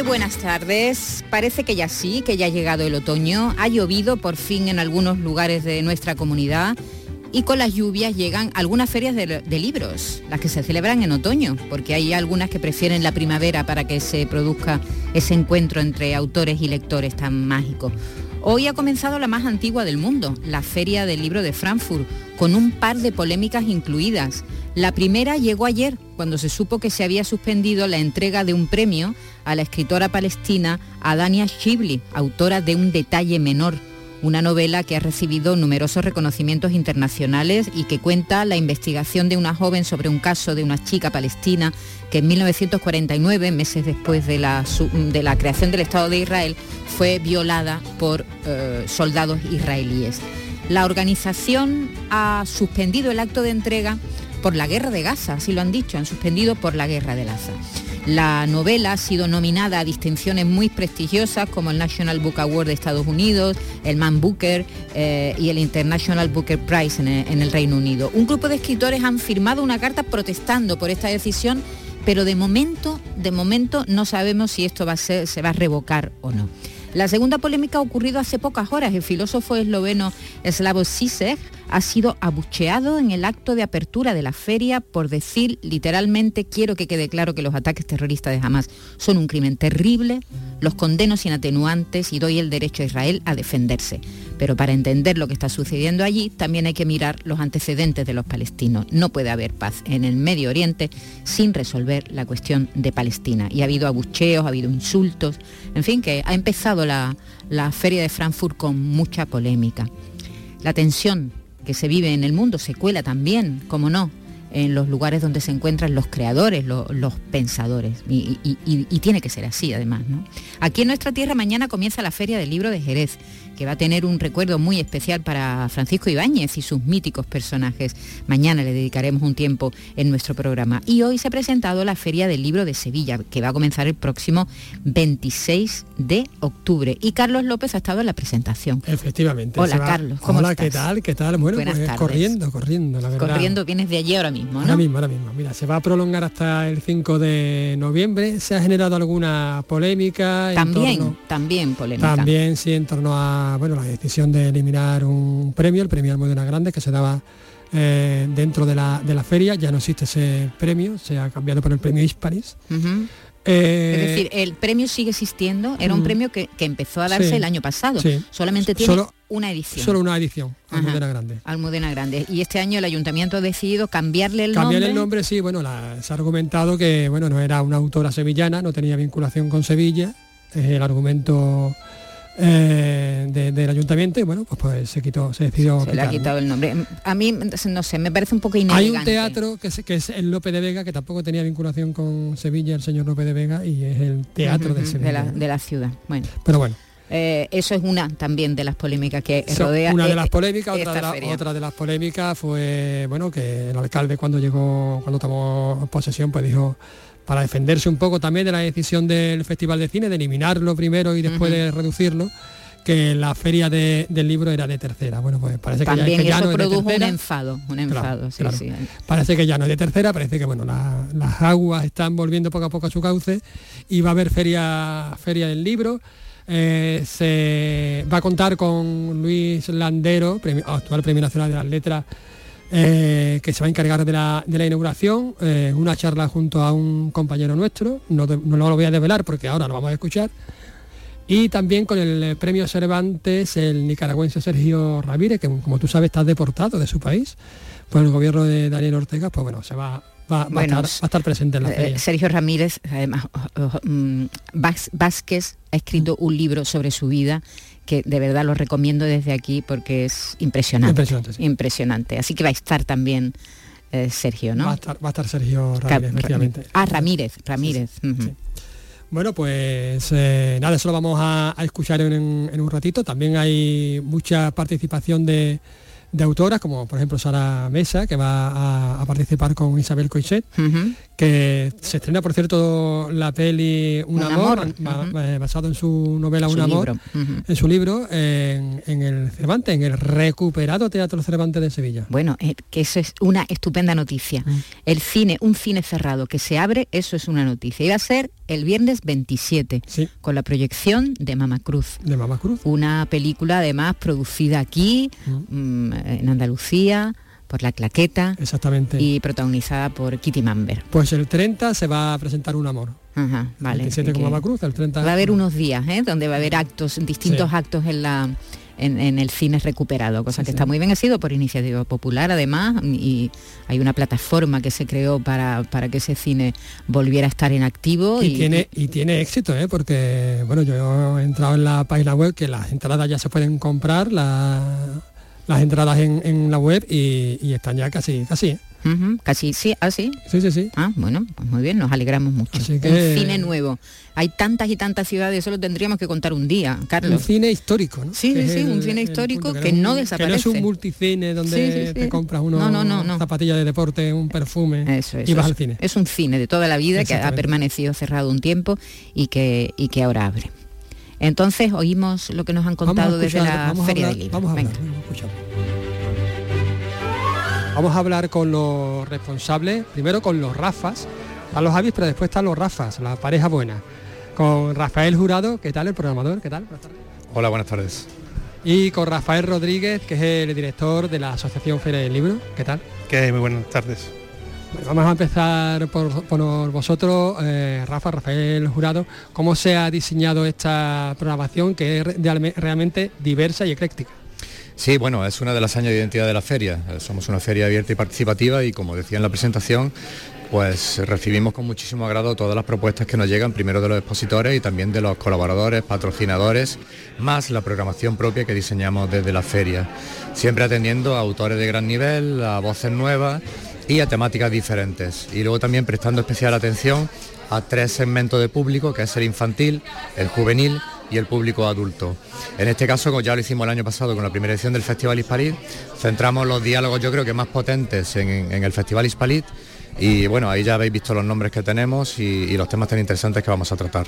Muy buenas tardes. Parece que ya sí, que ya ha llegado el otoño. Ha llovido por fin en algunos lugares de nuestra comunidad y con las lluvias llegan algunas ferias de, de, libros, las que se celebran en otoño, porque hay algunas que prefieren la primavera para que se produzca ese encuentro entre autores y lectores tan mágico. Hoy ha comenzado la más antigua del mundo, la Feria del Libro de Frankfurt, con un par de polémicas incluidas. La primera llegó ayer, cuando se supo que se había suspendido la entrega de un premio a la escritora palestina Adania Shibli, autora de Un detalle menor, una novela que ha recibido numerosos reconocimientos internacionales y que cuenta la investigación de una joven sobre un caso de una chica palestina que en 1949, meses después de la, de la creación del Estado de Israel, fue violada por eh, soldados israelíes. La organización ha suspendido el acto de entrega por la guerra de Gaza, así lo han dicho, han suspendido por la guerra de Gaza. La novela ha sido nominada a distinciones muy prestigiosas como el National Book Award de Estados Unidos, el Man Booker eh, y el International Booker Prize en el, en el Reino Unido. Un grupo de escritores han firmado una carta protestando por esta decisión, pero de momento, de momento no sabemos si esto se va a revocar o no. La segunda polémica ha ocurrido hace pocas horas. El filósofo esloveno Slavoj Zizek ha sido abucheado en el acto de apertura de la feria por decir literalmente, quiero que quede claro que los ataques terroristas de Hamas son un crimen terrible, los condeno sin atenuantes y doy el derecho a Israel a defenderse. Pero para entender lo que está sucediendo allí, también hay que mirar los antecedentes de los palestinos. No puede haber paz en el Medio Oriente sin resolver la cuestión de Palestina. Y ha habido abucheos, ha habido insultos, en fin, que ha empezado la, la feria de Frankfurt con mucha polémica. La tensión que se vive en el mundo se cuela también, como no, en los lugares donde se encuentran los creadores, lo, los pensadores. Y, y, tiene que ser así, además. ¿no? Aquí en nuestra tierra mañana comienza la Feria del Libro de Jerez, que va a tener un recuerdo muy especial para Francisco Ibáñez y sus míticos personajes. Mañana le dedicaremos un tiempo en nuestro programa. Y hoy se ha presentado la Feria del Libro de Sevilla, que va a comenzar el próximo 26 de octubre. Y Carlos López ha estado en la presentación. Efectivamente. Hola, Carlos. ¿Cómo Hola, estás? ¿qué tal? ¿Qué tal? Bueno, Buenas pues tardes. corriendo, corriendo, la verdad. Corriendo, vienes de allí ahora mismo, ¿no? Ahora mismo, ahora mismo. Mira, se va a prolongar hasta el 5 de noviembre. Se ha generado alguna polémica. También, torno- también polémica. También sí en torno a bueno la decisión de eliminar un premio, el premio Almudena Grande, que se daba eh, dentro de la, de la feria. Ya no existe ese premio, se ha cambiado por el premio Hispanis. Eh, Es decir, el premio sigue existiendo, era un mm. premio que, que empezó a darse Sí, el año pasado. sí. Solamente tiene Solo- una edición. solo una edición, Ajá. Almudena Grande. Almudena Grande. Y este año el ayuntamiento ha decidido cambiarle el Cambiar nombre. el nombre, sí, bueno, la- se ha argumentado que bueno, no era una autora sevillana, no tenía vinculación con Sevilla, es el argumento eh, de- del ayuntamiento y bueno, pues, pues se quitó, se decidió. Se le ha quitado el nombre. A mí, no sé, me parece un poco Hay inelegante. un teatro que es, que es el Lope de Vega, que tampoco tenía vinculación con Sevilla, el señor Lope de Vega, y es el teatro de Sevilla. la, de la ciudad. Bueno, Pero bueno, eh, eso es una también de las polémicas que rodea. una de eh, las polémicas, otra de, la- otra de las polémicas fue, bueno, que el alcalde cuando llegó, cuando tomó posesión, pues dijo, para defenderse un poco también de la decisión del Festival de Cine, de eliminarlo primero y después de reducirlo, que la feria de- del libro era de tercera. Bueno, pues parece que ya, que ya eso no es de produjo un tercera. enfado, un Claro, enfado, sí, claro. sí. Parece que ya no es de tercera, parece que bueno, la- las aguas están volviendo poco a poco a su cauce y va a haber feria, feria del libro. Eh, se va a contar con Luis Landero, premio- actual Premio Nacional de las Letras, eh, que se va a encargar de la, de la inauguración, eh, una charla junto a un compañero nuestro, no, de- no lo voy a desvelar porque ahora lo vamos a escuchar, y también con el eh, premio Cervantes, el nicaragüense Sergio Ramírez, que como tú sabes está deportado de su país por el gobierno de Daniel Ortega, pues bueno, se va, va- va a, estar, va a estar presente en la feria. Sergio Ramírez, además, mm, Vázquez ha escrito un libro sobre su vida que de verdad lo recomiendo desde aquí porque es impresionante. Impresionante, sí. Impresionante. Así que va a estar también eh, Sergio, ¿no? Va a estar, va a estar Sergio Ramírez, efectivamente. Ah, Ramírez, Ramírez. sí. Bueno, pues eh, nada, eso lo vamos a, a escuchar en, en un ratito. También hay mucha participación de, de autoras, como por ejemplo Sara Mesa, que va a, a participar con Isabel Coixet. Que se estrena, por cierto, la peli Un, Un amor, amor, ba- ujú. basado en su novela Su Un amor, en su libro, en, en el Cervantes, en el recuperado Teatro Cervantes de Sevilla. Bueno, eh, que eso es una estupenda noticia. Mm. El cine, un cine cerrado que se abre, eso es una noticia. Iba a ser el viernes 27, Sí, con la proyección de Mama Cruz. de Mamá Cruz. Una película además producida aquí, mm, en Andalucía, por La Claqueta Exactamente. y protagonizada por Kitty Mamber. Pues el 30 se va a presentar Un amor. Ajá, vale. 27 así con que Mamá Cruz, el 30... Va a haber unos días ¿eh? donde va a haber actos, distintos Sí. actos en la en, en el cine recuperado, cosa Sí, que sí. está muy bien, ha sido por iniciativa popular además, y hay una plataforma que se creó para, para que ese cine volviera a estar en activo. Y, tiene, y tiene éxito, ¿eh? porque bueno, yo he entrado en la página web que las entradas ya se pueden comprar, la- las entradas en, en la web y, y están ya casi, casi. ¿eh? Casi, sí, así. Sí, sí, sí. Ah, bueno, pues muy bien, nos alegramos mucho. Así Un cine nuevo. Hay tantas y tantas ciudades, eso lo tendríamos que contar un día, Un Carlos. cine histórico, ¿no? Sí, Que sí, sí, un cine histórico que no es un- desaparece. Que no es un multicine donde Sí, sí, sí. te compras unos No, no, no, no. zapatillas de deporte, un perfume Eso, y eso, vas eso. al cine. Es un cine de toda la vida que ha permanecido cerrado un tiempo y que, y que ahora abre. Entonces oímos lo que nos han contado a desde escuchar, la Feria hablar- del Libro. Vamos a hablar, vamos a escuchar. Vamos a hablar con los responsables, primero con los Rafas, a los Avis, pero después están los Rafas, la pareja buena. Con Rafael Jurado, ¿qué tal el programador? ¿Qué tal? Buenas tardes. Hola, buenas tardes. Y con Rafael Rodríguez, que es el director de la Asociación Feria del Libro, ¿qué tal? ¿Qué? Muy buenas tardes. Vamos a empezar por, vosotros, eh, Rafa, Rafael Jurado, ¿cómo se ha diseñado esta programación que es realme- realmente diversa y ecléctica? Sí, bueno, es una de las años de identidad de la feria. Eh, Somos una feria abierta y participativa y como decía en la presentación, pues recibimos con muchísimo agrado todas las propuestas que nos llegan, primero de los expositores y también de los colaboradores, patrocinadores, más la programación propia que diseñamos desde la feria. Siempre atendiendo a autores de gran nivel, a voces nuevas y a temáticas diferentes. Y luego también prestando especial atención a tres segmentos de público, que es el infantil, el juvenil y el público adulto. En este caso, como ya lo hicimos el año pasado con la primera edición del Festival Hispalit, centramos los diálogos yo creo que más potentes en, el Festival Hispalit y bueno, ahí ya habéis visto los nombres que tenemos y los temas tan interesantes que vamos a tratar.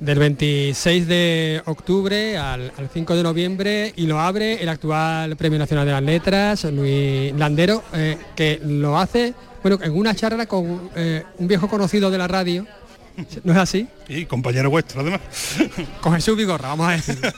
Del 26 de octubre al, al 5 de noviembre y lo abre el actual Premio Nacional de las Letras, Luis Landero, eh, que lo hace, bueno, en una charla con eh, un viejo conocido de la radio, ¿no es así? Y compañero vuestro además. Con Jesús Vigorra, vamos a decir.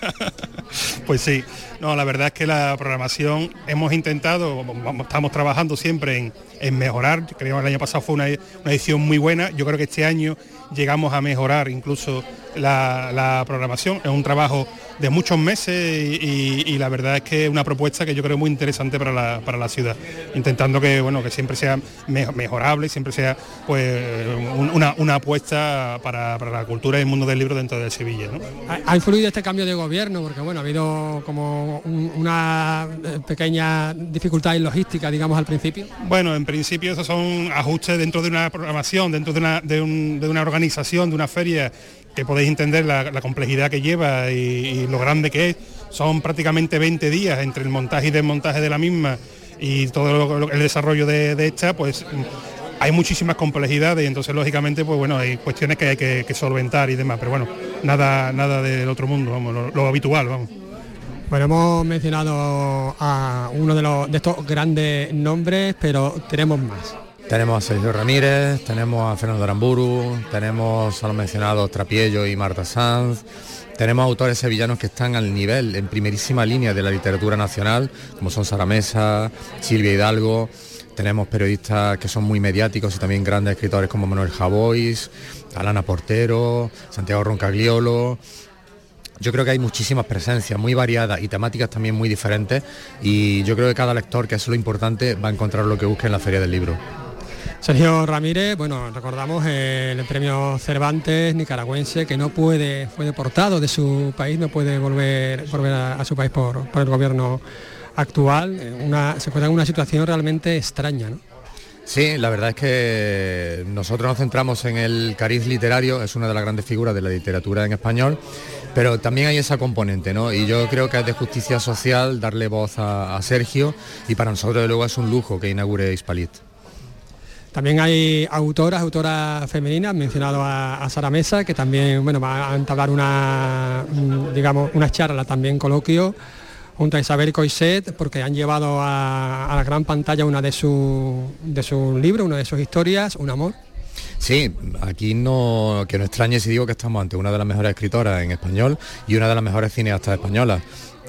Pues sí, no, la verdad es que la programación hemos intentado, estamos trabajando siempre en, en mejorar, creo que el año pasado fue una, una edición muy buena, yo creo que este año llegamos a mejorar incluso la, la programación, es un trabajo de muchos meses y, y- y la verdad es que es una propuesta que yo creo muy interesante para la, para la ciudad, intentando que bueno que siempre sea me- mejorable, siempre sea pues un- una, una apuesta para, para la cultura y el mundo del libro dentro de Sevilla. ¿no? Ha influido este cambio de gobierno porque bueno ha habido como un- una eh, pequeña dificultad en logística digamos al principio Bueno, en principio esos son ajustes dentro de una programación, dentro de una, de un- de una organización, de una feria, que podéis entender la, complejidad que lleva y, lo grande que es. Son prácticamente 20 días entre el montaje y desmontaje de la misma y todo el desarrollo de, esta, pues hay muchísimas complejidades y entonces lógicamente pues bueno hay cuestiones que hay que, que solventar y demás, pero bueno, nada, nada del otro mundo, vamos, lo, lo habitual, vamos. bueno hemos mencionado a uno de, los, de estos grandes nombres pero tenemos más Tenemos a Sergio Ramírez, tenemos a Fernando Aramburu, tenemos a los mencionados Trapiello y Marta Sanz, tenemos autores sevillanos que están al nivel, en primerísima línea de la literatura nacional, como son Sara Mesa, Silvia Hidalgo, tenemos periodistas que son muy mediáticos y también grandes escritores como Manuel Javois, Alana Portero, Santiago Roncagliolo, yo creo que hay muchísimas presencias muy variadas y temáticas también muy diferentes y yo creo que cada lector, que es lo importante, va a encontrar lo que busque en la Feria del Libro. Sergio Ramírez, bueno, recordamos el premio Cervantes nicaragüense que no puede, fue deportado de su país, no puede volver, volver a, su país por, el gobierno actual. Una, se encuentra en una situación realmente extraña. ¿no? Sí, la verdad es que nosotros nos centramos en el cariz literario, es una de las grandes figuras de la literatura en español, pero también hay esa componente, ¿no? Y yo creo que es de justicia social darle voz a, Sergio y para nosotros luego es un lujo que inaugure Hispalit. También hay autoras, autoras femeninas, mencionado a, Sara Mesa, que también bueno, va a entablar una, mm, digamos, una charla, también coloquio, junto a Isabel Coiset, porque han llevado a, la gran pantalla una de sus de su libros, una de sus historias, Un amor. Sí, aquí no, que no extrañe si digo que estamos ante una de las mejores escritoras en español y una de las mejores cineastas españolas.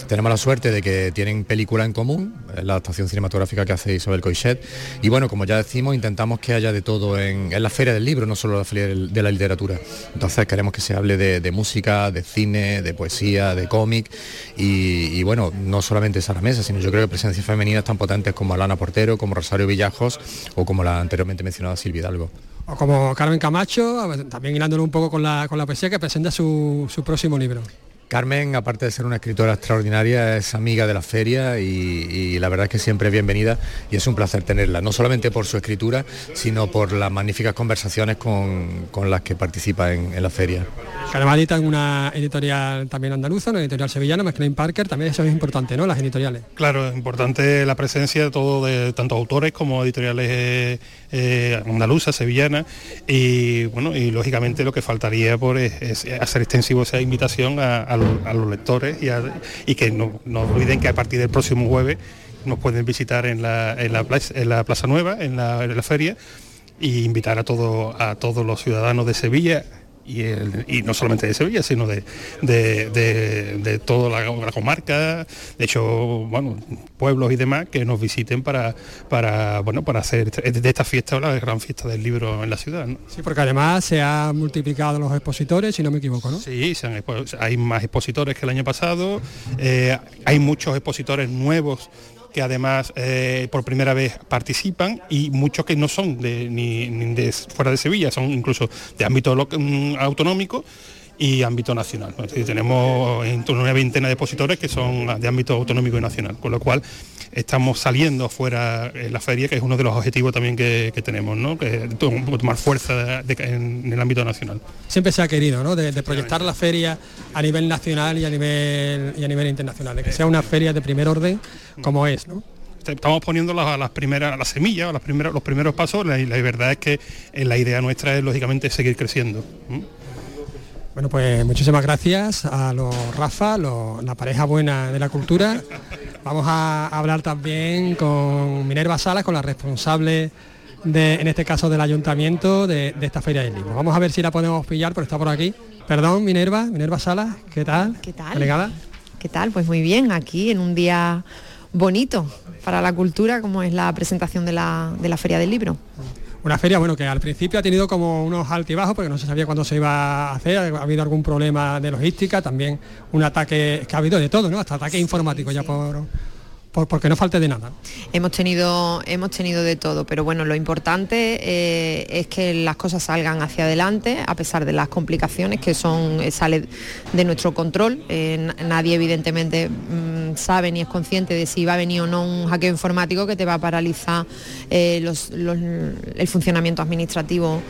Tenemos la suerte de que tienen película en común, la adaptación cinematográfica que hace Isabel Coixet. Y bueno, como ya decimos, intentamos que haya de todo en, la feria del libro, no solo la feria de la literatura. Entonces queremos que se hable de, música, de cine, de poesía, de cómic. Y, bueno, no solamente Sara Mesa, sino yo creo que presencias femeninas tan potentes como Alana Portero, como Rosario Villajos o como la anteriormente mencionada Silvia Hidalgo. O como Carmen Camacho, también hilándolo un poco con la, con la poesía que presenta su próximo libro. Carmen, aparte de ser una escritora extraordinaria, es amiga de la feria y, la verdad es que siempre es bienvenida y es un placer tenerla, no solamente por su escritura, sino por las magníficas conversaciones con, las que participa en, la feria. Además en una editorial también andaluza, una editorial sevillana, McLean Parker, también eso es importante, ¿no? Las editoriales. Claro, es importante la presencia de todo de tanto autores como editoriales eh, eh, andaluzas, sevillanas, y bueno, y lógicamente lo que faltaría por es, hacer extensivo esa invitación a a los lectores y, que no, olviden que a partir del próximo jueves nos pueden visitar en la, Plaza Nueva, en la, en la feria, y invitar a, todo, a todos los ciudadanos de Sevilla y, no solamente de Sevilla, sino de, de, toda la, comarca, de hecho, bueno, pueblos y demás que nos visiten para, para, bueno, para hacer de esta fiesta la gran fiesta del libro en la ciudad. Sí, porque además se han multiplicado los expositores, si no me equivoco, ¿no? Sí, hay más expositores que el año pasado, eh, hay muchos expositores nuevos que además eh, por primera vez participan y muchos que no son de, ni, de fuera de Sevilla, son incluso de ámbito mm, autonómico y ámbito nacional. tenemos en torno a una veintena de expositores que son de ámbito autonómico y nacional, con lo cual estamos saliendo fuera en la feria, que es uno de los objetivos también que, tenemos, ¿no? que tomar fuerza en, el ámbito nacional. Siempre se ha querido, ¿no? de, proyectar la feria a nivel nacional y a nivel, y a nivel internacional, de que sea una feria de primer orden como es. ¿no? estamos poniendo las, las primeras, las semillas, las primeras, los primeros pasos, la, verdad es que la idea nuestra es lógicamente seguir creciendo. Bueno, pues muchísimas gracias a los Rafa, la pareja buena de la cultura. Vamos a hablar también con Minerva Salas, con la responsable de, en este caso del ayuntamiento de, esta feria del libro. Vamos a ver si la podemos pillar, pero está por aquí. Perdón, Minerva, Minerva Salas, ¿qué tal? ¿Qué tal? ¿Qué tal? Pues muy bien, aquí en un día bonito para la cultura, como es la presentación de la, de la feria del libro. Una feria, bueno, que al principio ha tenido como unos altibajos porque no se sabía cuándo se iba a hacer, ha habido algún problema de logística, también un ataque, que ha habido de todo, ¿no? Hasta ataque informático ya por, porque no falte de nada. Hemos tenido, hemos tenido de todo, pero bueno, lo importante eh, es que las cosas salgan hacia adelante, a pesar de las complicaciones que son, eh, sale de nuestro control. Eh, nadie evidentemente mm, sabe ni es consciente de si va a venir o no un hackeo informático que te va a paralizar el funcionamiento administrativo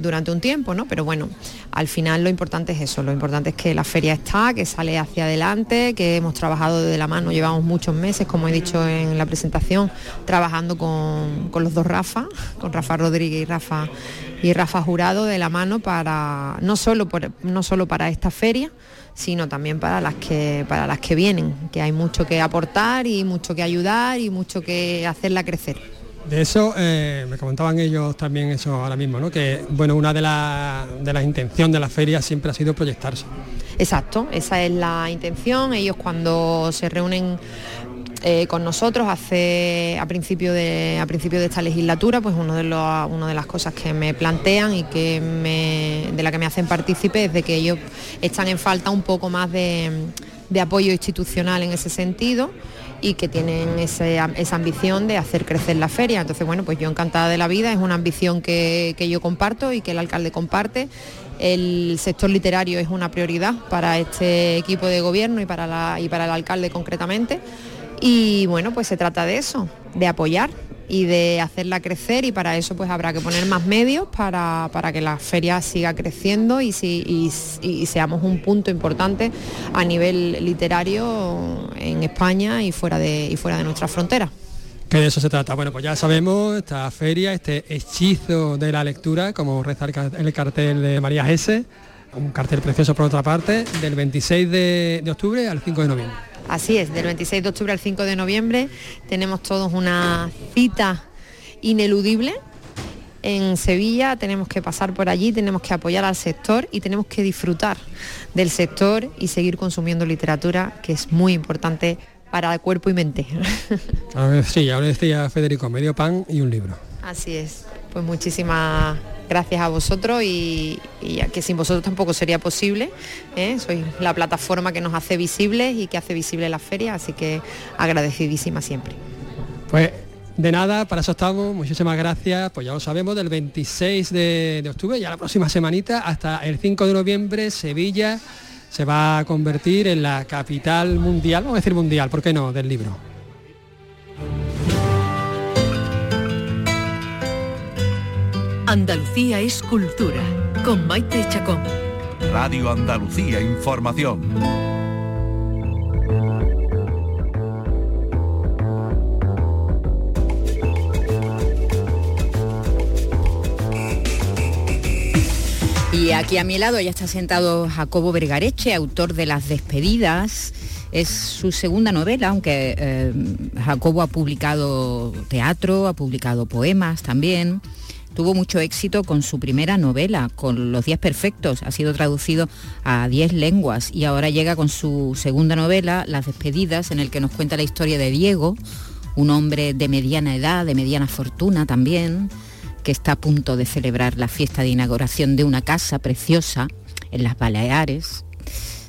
durante un tiempo, ¿no? Pero bueno, al final lo importante es eso, lo importante es que la feria está, que sale hacia adelante, que hemos trabajado de la mano, llevamos muchos meses, como he dicho en la presentación, trabajando con, los dos Rafa, con Rafa Rodríguez y Rafa y Rafa Jurado de la mano para no solo no solo para esta feria, sino también para las que para las que vienen, que hay mucho que aportar y mucho que ayudar y mucho que hacerla crecer. De eso eh, me comentaban ellos también eso ahora mismo, ¿no? que bueno, una de, de las intenciones de la feria siempre ha sido proyectarse. Exacto, esa es la intención. Ellos cuando se reúnen eh, con nosotros hace a principio de a principio de esta legislatura pues uno de los una de las cosas que me plantean y que de la que me hacen partícipe es de que ellos están en falta un poco más de de apoyo institucional en ese sentido y que tienen esa ambición de hacer crecer la feria. Entonces, bueno, pues yo encantada de la vida, es una ambición que, yo comparto y que el alcalde comparte. El sector literario es una prioridad para este equipo de gobierno y para, y para el alcalde concretamente. Y bueno, pues se trata de eso, de apoyar y de hacerla crecer y para eso pues habrá que poner más medios para, que la feria siga creciendo y, seamos un punto importante a nivel literario en España y fuera de, fuera de nuestras fronteras. Que de eso se trata. Bueno, pues ya sabemos, esta feria, este hechizo de la lectura, como reza el cartel de María Gese, un cartel precioso por otra parte, del 26 de octubre al 5 de noviembre. Así es, del 26 de octubre al 5 de noviembre tenemos todos una cita ineludible en Sevilla, tenemos que pasar por allí, tenemos que apoyar al sector y tenemos que disfrutar del sector y seguir consumiendo literatura, que es muy importante para el cuerpo y mente. sí, ahora decía Federico, medio pan y un libro. Así es, pues muchísimas gracias a vosotros y, que sin vosotros tampoco sería posible. ¿eh? Sois la plataforma que nos hace visibles y que hace visible la feria, así que agradecidísima siempre. Pues de nada, para eso estamos, muchísimas gracias, pues ya lo sabemos, del 26 de, de octubre, ya la próxima semanita, hasta el 5 de noviembre, Sevilla se va a convertir en la capital mundial, vamos a decir mundial, ¿por qué no?, del libro. Andalucía es cultura, con Maite Chacón. Radio Andalucía Información. Y aquí a mi lado ya está sentado Jacobo Vergareche, autor de Las Despedidas. Es su segunda novela, aunque eh, Jacobo ha publicado teatro, ha publicado poemas también. Tuvo mucho éxito con su primera novela, con Los Días Perfectos. Ha sido traducido a 10 lenguas y ahora llega con su segunda novela, Las Despedidas, en el que nos cuenta la historia de Diego, un hombre de mediana edad, de mediana fortuna también, que está a punto de celebrar la fiesta de inauguración de una casa preciosa en las Baleares.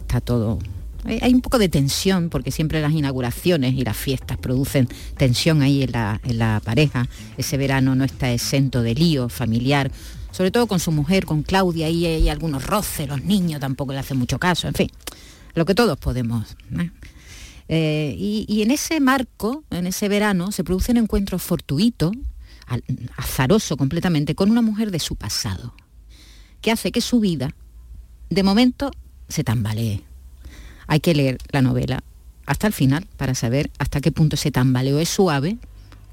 Está todo hay un poco de tensión, porque siempre las inauguraciones y las fiestas producen tensión ahí en la, pareja. Ese verano no está exento de lío familiar, sobre todo con su mujer, con Claudia, y hay algunos roces, los niños tampoco le hacen mucho caso, en fin, lo que todos podemos. Eh, y, en ese marco, en ese verano, se produce un encuentro fortuito, azaroso completamente, con una mujer de su pasado, que hace que su vida, de momento, se tambalee hay que leer la novela hasta el final para saber hasta qué punto ese tambaleo es suave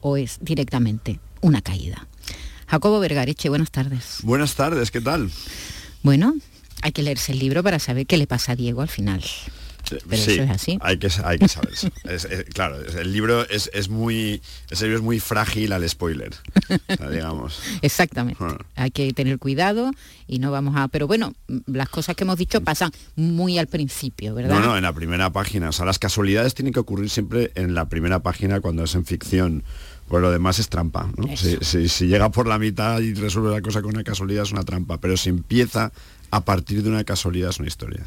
o es directamente una caída. Jacobo Vergareche, buenas tardes. Buenas tardes, ¿qué tal? Bueno, hay que leerse el libro para saber qué le pasa a Diego al final. Pero eso es así. Hay que, hay que saber. claro, el libro es, muy es muy frágil al spoiler, digamos. Exactamente. Ah. Hay que tener cuidado y no vamos a. Pero bueno, las cosas que hemos dicho pasan muy al principio, ¿verdad? No, no, en la primera página. O sea, las casualidades tienen que ocurrir siempre en la primera página cuando es en ficción. Pues lo demás es trampa. Si, si, llega por la mitad y resuelve la cosa con una casualidad es una trampa. Pero si empieza a partir de una casualidad es una historia.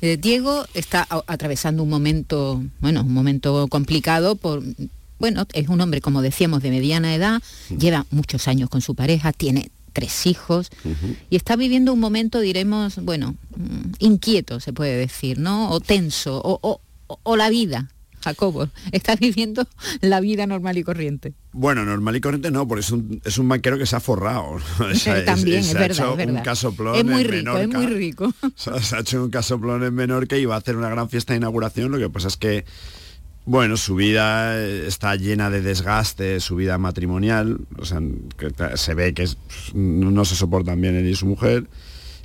Eh, Diego está atravesando un momento, bueno, un momento complicado por bueno, es un hombre, como decíamos, de mediana edad, lleva muchos años con su pareja, tiene tres hijos y está viviendo un momento, diremos, bueno, mm, inquieto, se puede decir, ¿no? O tenso, o la vida Jacobo, estás viviendo la vida normal y corriente. Bueno, normal y corriente no, porque es un, es un banquero que se ha forrado. También, es, verdad, Un casoplón es muy rico, es muy rico. se ha hecho un casoplón en Menorca y va a hacer una gran fiesta de inauguración. Lo que pasa es que, bueno, su vida está llena de desgaste, su vida matrimonial, o sea, que se ve que no se soportan bien él y su mujer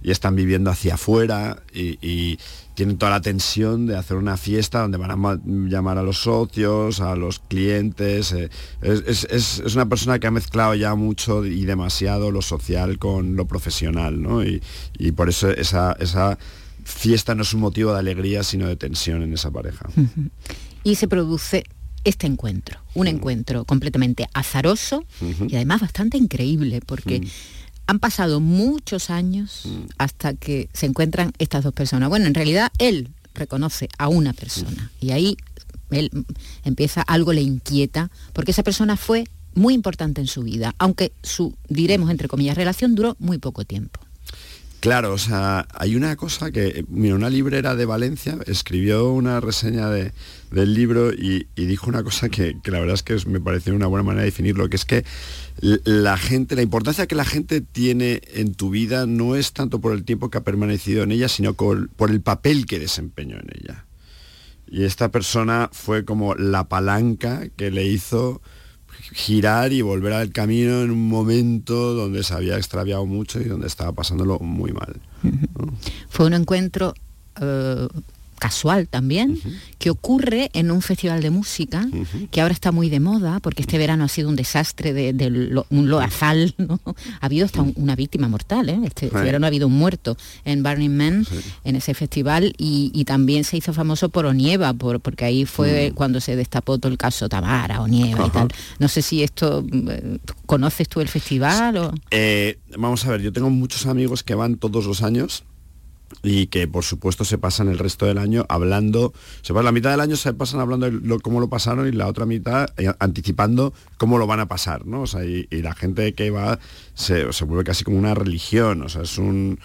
y están viviendo hacia afuera y tienen toda la tensión de hacer una fiesta donde van a llamar a los socios, a los clientes. Eh, es, una persona que ha mezclado ya mucho y demasiado lo social con lo profesional, ¿no? Y, por eso esa, esa, fiesta no es un motivo de alegría, sino de tensión en esa pareja. Y se produce este encuentro, un encuentro completamente azaroso y además bastante increíble, porque han pasado muchos años mm. hasta que se encuentran estas dos personas. Bueno, en realidad él reconoce a una persona y ahí él empieza, algo le inquieta, porque esa persona fue muy importante en su vida, aunque su, diremos entre comillas, relación duró muy poco tiempo. Claro, o sea, hay una cosa que, mira, una librera de Valencia escribió una reseña de, del libro y, dijo una cosa que, la verdad es que me pareció una buena manera de definirlo, que es que la gente, la importancia que la gente tiene en tu vida no es tanto por el tiempo que ha permanecido en ella, sino por el papel que desempeñó en ella. Y esta persona fue como la palanca que le hizo girar y volver al camino en un momento donde se había extraviado mucho y donde estaba pasándolo muy mal. Fue un encuentro eh, casual también, que ocurre en un festival de música, que ahora está muy de moda, porque este verano ha sido un desastre de, un loazal, ¿no? Ha habido hasta una víctima mortal, ¿eh? este, este, verano ha habido un muerto en Burning Man, en ese festival, y, también se hizo famoso por Onieva, por, porque ahí fue mm. cuando se destapó todo el caso Tamara, Onieva y tal. No sé si esto, ¿conoces tú el festival? O? Eh, vamos a ver, yo tengo muchos amigos que van todos los años y que por supuesto se pasan el resto del año hablando, se pasa la mitad del año se pasan hablando de cómo lo pasaron y la otra mitad eh, anticipando cómo lo van a pasar, ¿no? O sea, y, la gente que va se, se, vuelve casi como una religión, o sea, es un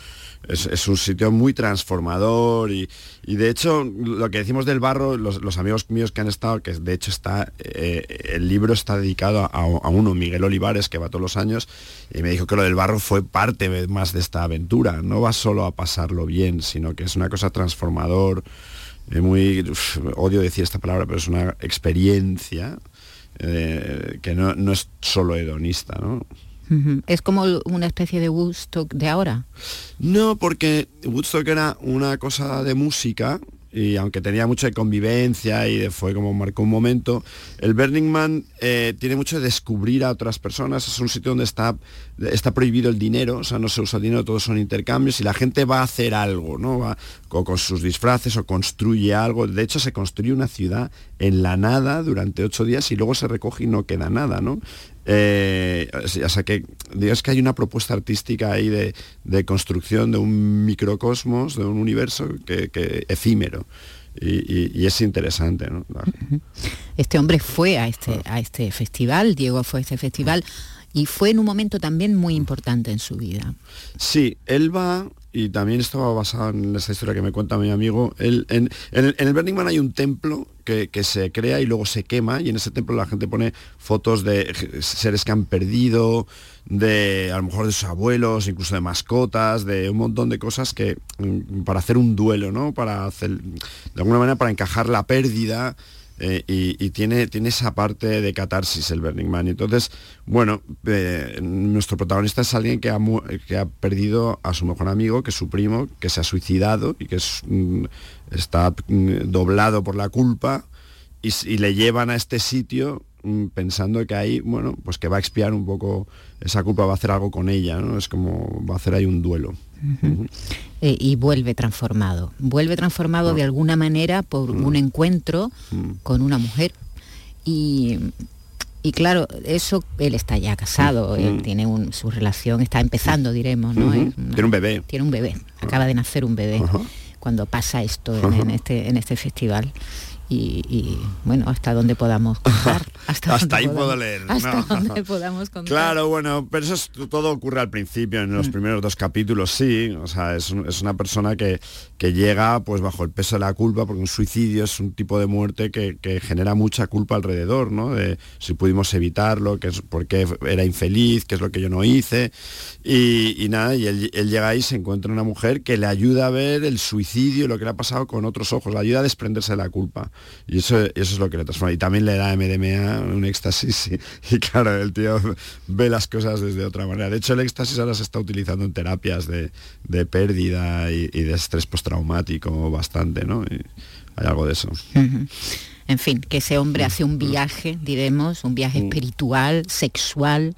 es, un sitio muy transformador y, de hecho lo que decimos del barro, los, amigos míos que han estado, que de hecho está, eh, el libro está dedicado a, uno, Miguel Olivares, que va todos los años, y me dijo que lo del barro fue parte más de esta aventura, no va solo a pasarlo bien, sino que es una cosa transformador, eh, muy, odio decir esta palabra, pero es una experiencia eh, que no, no, es solo hedonista, ¿no? ¿Es como una especie de Woodstock de ahora? No, porque Woodstock era una cosa de música y aunque tenía mucha convivencia y fue como marcó un momento, el Burning Man eh, tiene mucho de descubrir a otras personas, es un sitio donde está, está prohibido el dinero, o sea, no se usa el dinero, todos son intercambios y la gente va a hacer algo, ¿no? Va con, sus disfraces o construye algo, de hecho se construye una ciudad en la nada durante ocho días y luego se recoge y no queda nada, ¿no? Eh, o sea que digas que hay una propuesta artística ahí de, construcción de un microcosmos, de un universo que, efímero. Y, es interesante. Este hombre fue a este, a este festival, Diego fue a este festival, y fue en un momento también muy importante en su vida. Sí, él va y también estaba basado en esa historia que me cuenta mi amigo. en, el, Burning Man hay un templo que, se crea y luego se quema y en ese templo la gente pone fotos de seres que han perdido, de a lo mejor de sus abuelos, incluso de mascotas, de un montón de cosas que mm, para hacer un duelo, ¿no? Para hacer, de alguna manera para encajar la pérdida eh, y, tiene, tiene esa parte de catarsis el Burning Man. Entonces, bueno, eh, nuestro protagonista es alguien que ha, que ha perdido a su mejor amigo, que es su primo, que se ha suicidado y que mm, está mm, doblado por la culpa y, le llevan a este sitio pensando que ahí, bueno, pues que va a expiar un poco esa culpa, va a hacer algo con ella, ¿no? Es como va a hacer ahí un duelo. Eh, y vuelve transformado. Vuelve transformado de ah. alguna manera por mm. un encuentro mm. con una mujer. Y, y, claro, eso, él está ya casado, mm. él tiene un, su relación, está empezando, diremos, ¿no? tiene un bebé. Tiene un bebé, acaba de nacer un bebé. cuando pasa esto en, este, en este festival y, bueno, hasta donde podamos contar. Hasta, ahí puedo leer. Hasta donde podamos contar. Claro, bueno, pero eso todo ocurre al principio, en los mm. primeros dos capítulos, sí. O sea, es, una persona que, que, llega pues bajo el peso de la culpa, porque un suicidio es un tipo de muerte que, genera mucha culpa alrededor, ¿no? De si pudimos evitarlo, que es, por qué era infeliz, qué es lo que yo no hice. Y, nada, y él, llega ahí y se encuentra una mujer que le ayuda a ver el suicidio, lo que le ha pasado con otros ojos, le ayuda a desprenderse de la culpa. Y eso, eso es lo que le transforma. Y también le da MDMA un éxtasis y, claro, el tío ve las cosas desde otra manera. De hecho, el éxtasis ahora se está utilizando en terapias de, pérdida y, de estrés postraumático bastante, ¿no? hay algo de eso. En fin, que ese hombre hace un viaje, diremos, un viaje mm. espiritual, sexual,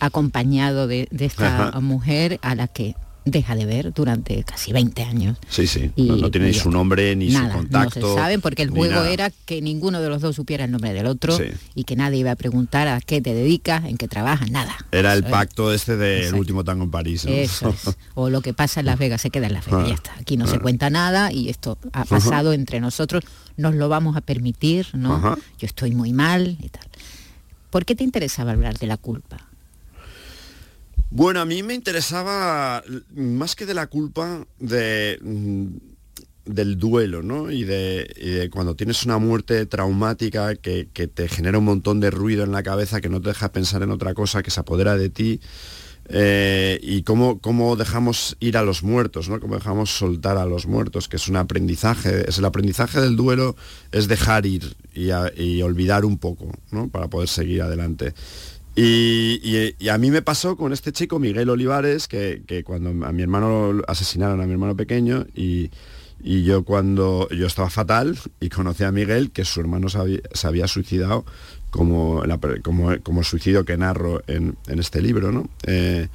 acompañado de, esta mujer a la que deja de ver durante casi 20 años. Sí, sí. no, tiene su nombre ni su contacto. No se saben porque el juego era que ninguno de los dos supiera el nombre del otro y que nadie iba a preguntar a qué te dedicas, en qué trabajas, nada. Era el pacto este del último tango en París. Eso O lo que pasa en Las Vegas se queda en Las Vegas, ya ah. está. Aquí no se cuenta nada y esto ha pasado entre nosotros, nos lo vamos a permitir, ¿no? Yo estoy muy mal y tal. ¿Por qué te interesaba hablar de la culpa? Bueno, a mí me interesaba más que de la culpa de, mm, del duelo, ¿no? Y de, cuando tienes una muerte traumática que, te genera un montón de ruido en la cabeza que no te deja pensar en otra cosa, que se apodera de ti. Eh, y cómo, cómo, dejamos ir a los muertos, ¿no? Cómo dejamos soltar a los muertos, que es un aprendizaje. Es el aprendizaje del duelo, es dejar ir y, y olvidar un poco, ¿no? Para poder seguir adelante. Y, a mí me pasó con este chico, Miguel Olivares, que, cuando a mi hermano asesinaron a mi hermano pequeño y, yo cuando yo estaba fatal y conocí a Miguel, que su hermano se había, suicidado como, como, suicidio que narro en, este libro, ¿no? Eh,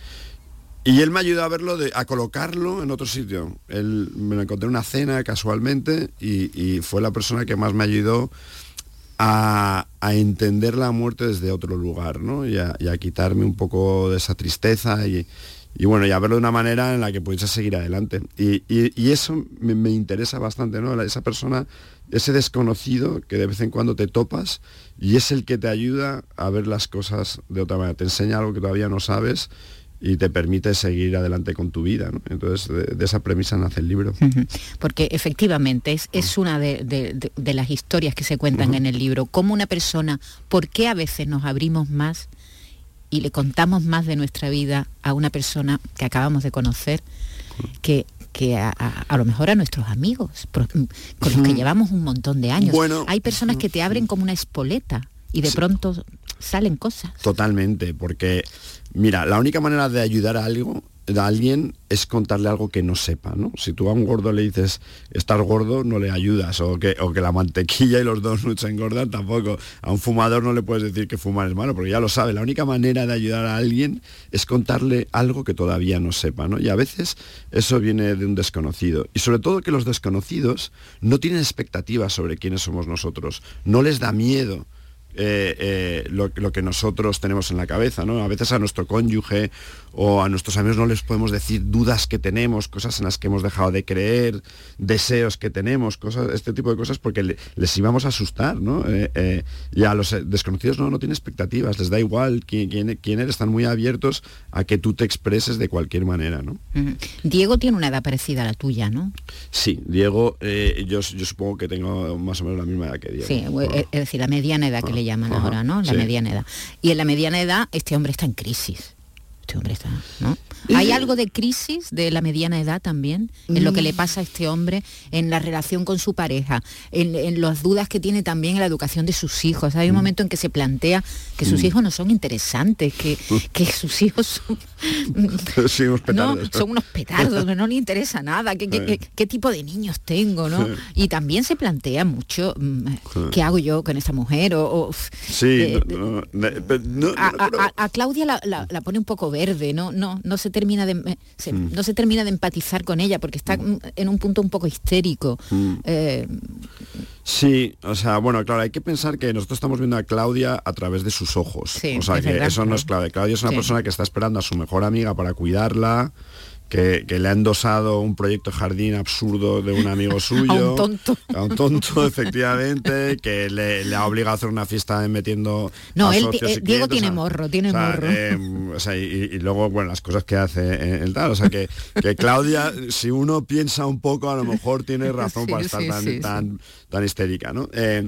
y él me ayudó a verlo, a colocarlo en otro sitio. Él me lo encontré en una cena casualmente y fue la persona que más me ayudó a, entender la muerte desde otro lugar, ¿no? Y a, quitarme un poco de esa tristeza y, bueno, y a verlo de una manera en la que pudiese seguir adelante. Y, eso me, interesa bastante, ¿no? Esa persona, ese desconocido que de vez en cuando te topas y es el que te ayuda a ver las cosas de otra manera, te enseña algo que todavía no sabes y te permite seguir adelante con tu vida. Entonces, de, esa premisa nace el libro. Porque efectivamente es, es una de, las historias que se cuentan en el libro. Cómo una persona, ¿por qué a veces nos abrimos más y le contamos más de nuestra vida a una persona que acabamos de conocer que que a, lo mejor a nuestros amigos, con los que llevamos un montón de años. Bueno, Hay personas que te abren como una espoleta y de pronto salen cosas. Totalmente, porque mira, la única manera de ayudar a algo a alguien es contarle algo que no sepa, ¿no? Si tú a un gordo le dices estar gordo, no le ayudas, o que, o que la mantequilla y los donuts engordan, tampoco. A un fumador no le puedes decir que fumar es malo, porque ya lo sabe. La única manera de ayudar a alguien es contarle algo que todavía no sepa, ¿no? Y a veces eso viene de un desconocido. Y sobre todo que los desconocidos no tienen expectativas sobre quiénes somos nosotros, no les da miedo eh, eh, lo, que nosotros tenemos en la cabeza. ¿no? A veces a nuestro cónyuge o a nuestros amigos no les podemos decir dudas que tenemos, cosas en las que hemos dejado de creer, deseos que tenemos, cosas, este tipo de cosas, porque les íbamos a asustar. ¿no? Eh, y a los desconocidos no, no tienen expectativas, les da igual quién, quién, eres, están muy abiertos a que tú te expreses de cualquier manera. ¿no? Diego tiene una edad parecida a la tuya, ¿no? Sí, Diego, yo, yo, supongo que tengo más o menos la misma edad que Diego. Sí, es decir, la mediana edad que le llaman ahora, ¿no? La mediana edad. Y en la mediana edad este hombre está en crisis. Este hombre está, ¿no? ¿Hay algo de crisis de la mediana edad también en lo que le mm. pasa a este hombre, en la relación con su pareja, en, las dudas que tiene también en la educación de sus hijos? Hay un mm. momento en que se plantea que sus mm. hijos no son interesantes, que, que sus hijos son, no, son unos petardos, que no le interesa nada, qué, tipo de niños tengo, ¿no? Y también se plantea mucho qué hago yo con esa mujer o... sí, a, Claudia la, pone un poco verde, ¿no? No, no se termina de mm. no se termina de empatizar con ella porque está mm. en un punto un poco histérico. Mm. Eh, sí, o sea, bueno, claro, hay que pensar que nosotros estamos viendo a Claudia a través de sus ojos. o sea, que eso no es clave. Claudia es una persona que está esperando a su mejor amiga para cuidarla que, le ha endosado un proyecto jardín absurdo de un amigo suyo. a un tonto. A un tonto, efectivamente, que le, ha obligado a hacer una fiesta metiendo... No, él, eh, Diego tiene morro, tiene morro. Em, y, luego, bueno, las cosas que hace el tal. O sea, que, que, Claudia, si uno piensa un poco, a lo mejor tiene razón para estar tan, tan, tan, histérica, ¿no? Eh,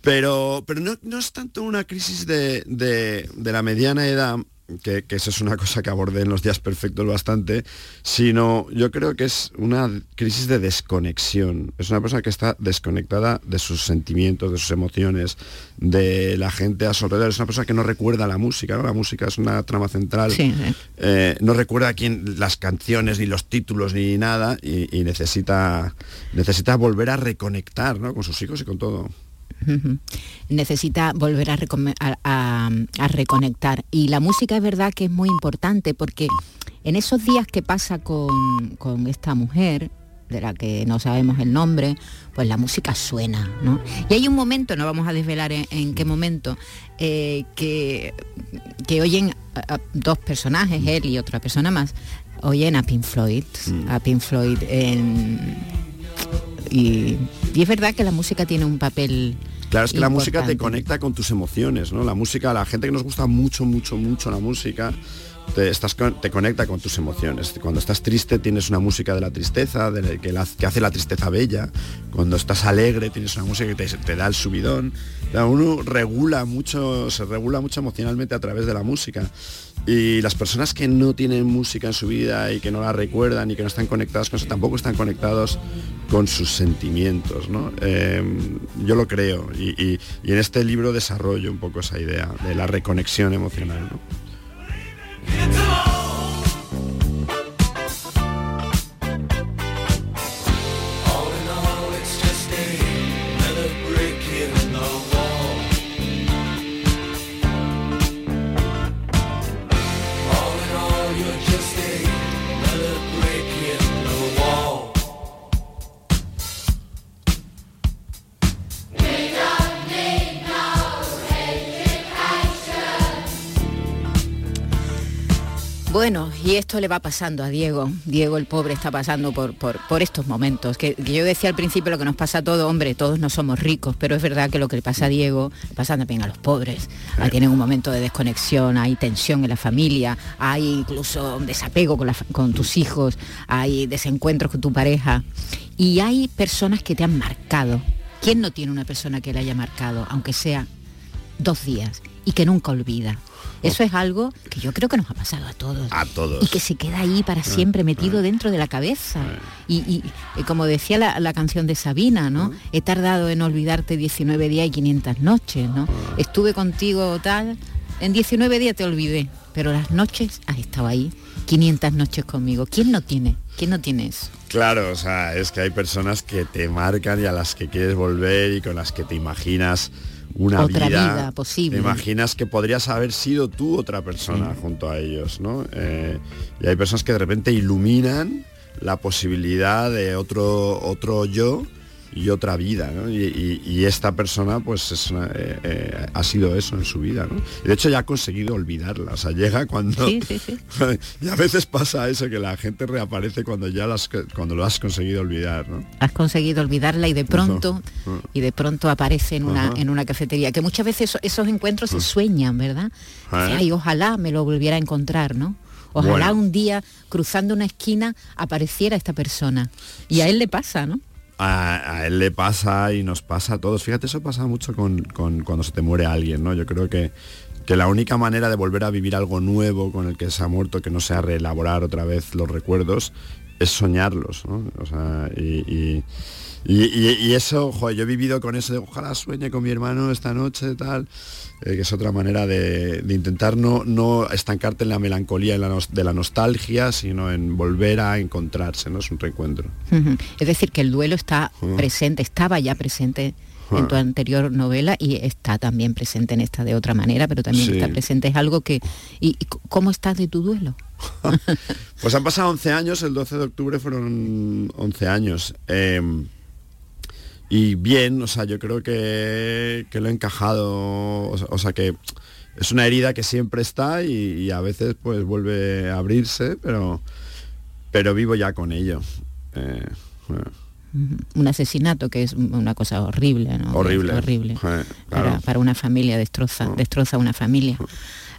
pero, pero no, no, es tanto una crisis de, de, de la mediana edad, que, eso es una cosa que abordé en los días perfectos bastante, sino yo creo que es una crisis de desconexión. Es una persona que está desconectada de sus sentimientos, de sus emociones, de la gente a su alrededor. Es una persona que no recuerda la música, La música es una trama central. Eh, no recuerda quién, las canciones, ni los títulos, ni nada, y, necesita, necesita volver a reconectar con sus hijos y con todo. Necesita volver a, reconectar. Y la música es verdad que es muy importante porque En esos días que pasa con, con esta mujer, de la que no sabemos el nombre, pues la música suena, ¿no? Y hay un momento, no vamos a desvelar en, qué momento, eh, que, que oyen dos personajes, él y otra persona más, oyen a Pink Floyd, mm. a Pink Floyd en, y, y, es verdad que la música tiene un papel Claro, es que la música te conecta con tus emociones, ¿no? La música, la gente que nos gusta mucho, mucho, mucho la música, te, estás, te conecta con tus emociones. Cuando estás triste tienes una música de la tristeza, de que, que, hace la tristeza bella. Cuando estás alegre tienes una música que te, da el subidón. uno regula mucho, se regula mucho emocionalmente a través de la música. Y las personas que no tienen música en su vida y que no la recuerdan y que no están conectadas con eso, tampoco están conectados con sus sentimientos. ¿no? Em, yo lo creo y, y, en este libro desarrollo un poco esa idea de la reconexión emocional. ¿no? Esto le va pasando a Diego. Diego el pobre está pasando por, por, estos momentos. Que, yo decía al principio lo que nos pasa a todo, hombre, todos no somos ricos, pero es verdad que lo que le pasa a Diego le pasa también a los pobres. Ahí tienen un momento de desconexión, hay tensión en la familia, hay incluso desapego con, con tus hijos, hay desencuentros con tu pareja. Y hay personas que te han marcado. ¿Quién no tiene una persona que le haya marcado, aunque sea dos días, y que nunca olvida? Eso es algo que yo creo que nos ha pasado a todos. A todos. Y que se queda ahí para ah, siempre metido ah. dentro de la cabeza. Ah. Y, como decía la, canción de Sabina, ¿no? He tardado en olvidarte 19 días y 500 noches, ¿no? Estuve contigo tal, en 19 días te olvidé, pero las noches has estado ahí, 500 noches conmigo. ¿Quién no tiene? ¿Quién no tiene eso? Claro, o sea, es que hay personas que te marcan y a las que quieres volver y con las que te imaginas una otra vida, posible. Imaginas que podrías haber sido tú otra persona junto a ellos, ¿no? Eh, y hay personas que de repente iluminan la posibilidad de otro otro yo y otra vida, y, esta persona pues eh, eh, ha sido eso en su vida, ¿no? de hecho ya ha conseguido olvidarla, o sea, llega cuando... y a veces pasa eso, que la gente reaparece cuando ya las, cuando lo has conseguido olvidar, ¿no? Has conseguido olvidarla y de pronto, y de pronto aparece en una, en una cafetería, que muchas veces esos, encuentros se sueñan, ¿verdad? Y ojalá me lo volviera a encontrar, ¿no? Ojalá un día cruzando una esquina apareciera esta persona. Y a él le pasa, ¿no? A, él le pasa y nos pasa a todos. Fíjate, eso pasa mucho con, cuando se te muere alguien, ¿no? Yo creo que, que la única manera de volver a vivir algo nuevo con el que se ha muerto, que no sea reelaborar otra vez los recuerdos, es soñarlos, ¿no? Eso, joder, yo he vivido con eso de ojalá sueñe con mi hermano esta noche, tal, eh, que es otra manera de, intentar no, no, estancarte en la melancolía de la nostalgia, sino en volver a encontrarse, ¿no? Es un reencuentro. Es decir, que el duelo está presente, estaba ya presente en tu anterior novela y está también presente en esta de otra manera, pero también está presente. Es algo que... ¿Y, cómo estás de tu duelo? pues han pasado 11 años, el 12 de octubre fueron 11 años. Em, y bien, o sea, yo creo que, lo he encajado, o sea, que es una herida que siempre está y, a veces pues vuelve a abrirse, pero, pero vivo ya con ello. Eh, un asesinato que es una cosa horrible, ¿no? Horrible. horrible. para, una familia, destroza, destroza una familia.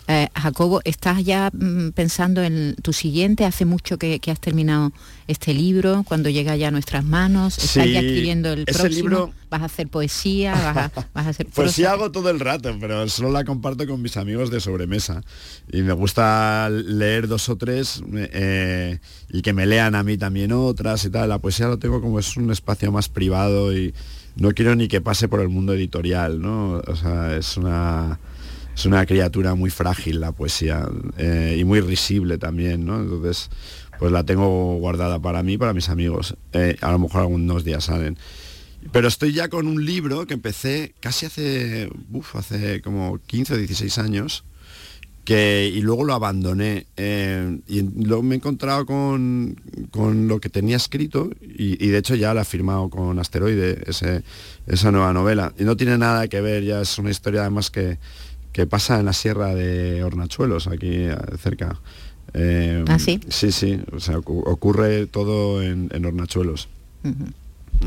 Eh, Jacobo, ¿estás ya mm, pensando en tu siguiente? ¿Hace mucho que, has terminado este libro? Cuando llega ya a nuestras manos, ¿estás ya escribiendo el próximo? Libro... ¿Vas a hacer poesía? ¿Vas a, hacer Pues sí hago todo el rato, pero solo la comparto con mis amigos de sobremesa. Y me gusta leer dos o tres eh, y que me lean a mí también otras y tal. La poesía lo tengo como es un espacio más privado y no quiero ni que pase por el mundo editorial, ¿no? O sea, es una es una criatura muy frágil la poesía eh, y muy risible también, ¿no? Entonces, pues la tengo guardada para mí, para mis amigos. Eh, a lo mejor algunos días salen. Pero estoy ya con un libro que empecé casi hace, uf, hace como 15 o 16 años, que, y luego lo abandoné. eh, y luego me he encontrado con, con lo que tenía escrito y, y de hecho ya la he firmado con Asteroide, ese, esa nueva novela. Y no tiene nada que ver, ya es una historia además que, que pasa en la sierra de Hornachuelos, aquí eh, cerca. Eh, ¿Ah, sí? Sí, sí, o sea, ocu- ocurre todo en, en Hornachuelos.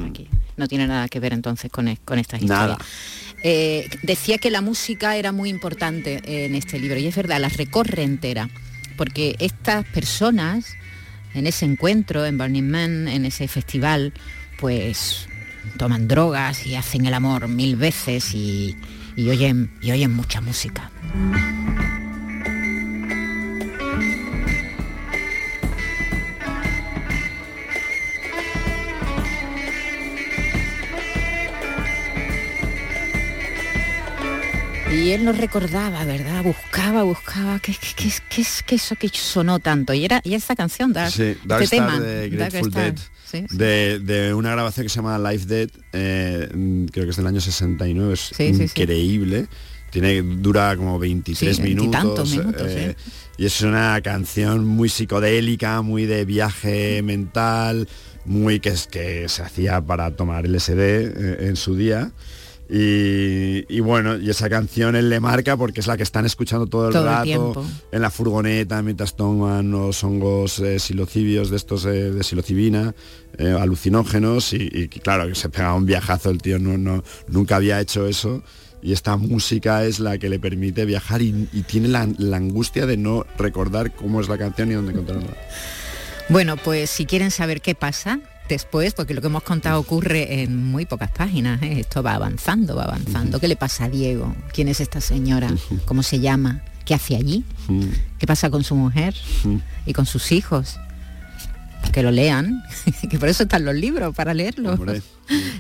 Aquí. No tiene nada que ver entonces con, e- con estas Nada. historias. Eh, decía que la música era muy importante en este libro y es verdad, la recorre entera, porque estas personas en ese encuentro, en Burning Man, en ese festival, pues toman drogas y hacen el amor mil veces y, y oyen, y oyen mucha música. Y él nos recordaba, ¿verdad? Buscaba, buscaba, ¿qué, qué, qué, es- qué es que eso que sonó tanto? Y era y esta canción, Dark, Sí, Dark este Star tema, de Star. Dead, Sí, sí. De, de una grabación que se llama Life Dead, eh, mm, creo que es del año 69, es Sí, increíble. Tiene, dura como 23 Sí, minutos. veintitantos minutos, eh, Y es una canción muy psicodélica, muy de viaje mental, muy que, es, que se hacía para tomar LSD eh, en su día. Y, y bueno, y esa canción él le marca porque es la que están escuchando todo el Todo rato en la furgoneta mientras toman los hongos eh, silocibios de estos eh, de silocibina, eh, alucinógenos y, y claro que se pega un viajazo el tío, no, no, nunca había hecho eso y esta música es la que le permite viajar y, y tiene la, la angustia de no recordar cómo es la canción y dónde encontrarla. Bueno, pues si quieren saber qué pasa después, porque lo que hemos contado ocurre en muy pocas páginas, ¿eh? esto va avanzando, va avanzando. ¿Qué le pasa a Diego? ¿Quién es esta señora? ¿Cómo se llama? ¿Qué hace allí? ¿Qué pasa con su mujer y con sus hijos? Que lo lean, que por eso están los libros, para leerlos. Hombre.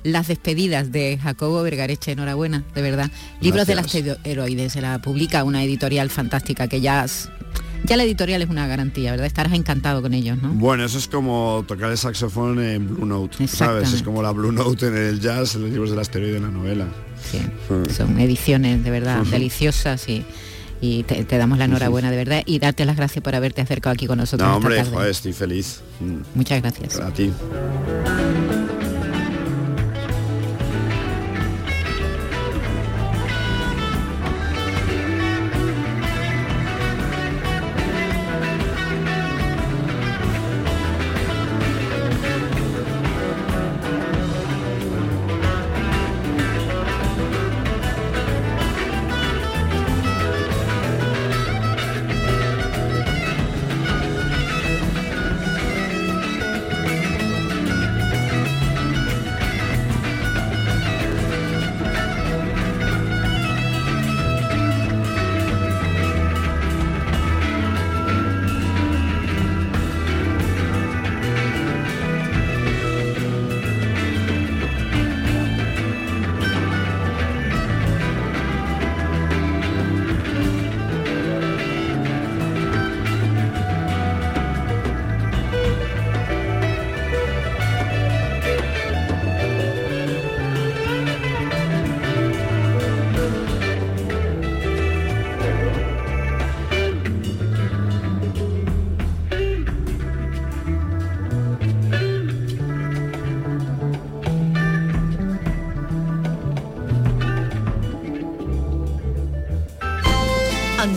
Las despedidas de Jacobo Vergareche, enhorabuena, de verdad. Libros Gracias. del asteroide, se la publica una editorial fantástica que ya, has- ya la editorial es una garantía, ¿verdad? Estarás encantado con ellos, ¿no? Bueno, eso es como tocar el saxofón en Blue Note, ¿sabes? Es como la Blue Note en el jazz, en los libros del asteroide en la novela. Sí, son ediciones de verdad deliciosas y, y te, te damos la enhorabuena de verdad y darte las gracias por haberte acercado aquí con nosotros No, esta hombre, tarde. joder, estoy feliz. Mm, Muchas gracias. A ti.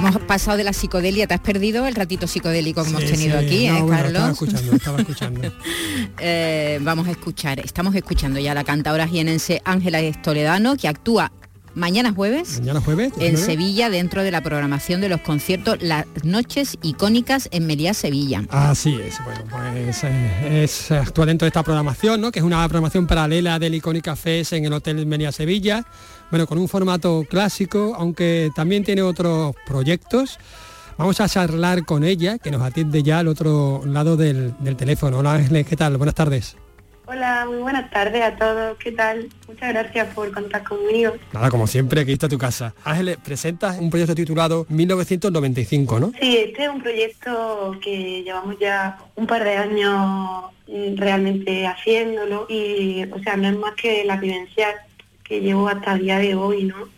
Hemos pasado de la psicodelia, te has perdido el ratito psicodélico que hemos tenido sí, aquí, no, ¿eh, bueno, Carlos? Estaba escuchando, estaba escuchando. Eh, vamos a escuchar, estamos escuchando ya a la cantadora jienense Ángela Toledano, que actúa mañana jueves. Mañana jueves. En 19. Sevilla, dentro de la programación de los conciertos Las Noches Icónicas en Meliá, Sevilla. Así es, bueno, pues eh, es actual dentro de esta programación, ¿no? Que es una programación paralela del Icónica Fest en el Hotel Menia Sevilla, bueno, con un formato clásico, aunque también tiene otros proyectos. Vamos a charlar con ella, que nos atiende ya al otro lado del, del teléfono. Hola Ángeles, ¿qué tal? Buenas tardes. Hola, muy buenas tardes a todos. ¿Qué tal? Muchas gracias por contar conmigo. Nada, como siempre, aquí está tu casa. Ángeles, presentas un proyecto titulado 1995, ¿no? Sí, este es un proyecto que llevamos ya un par de años mm, realmente haciéndolo y, o sea, no es más que la vivencia que llevo hasta el día de hoy, ¿no?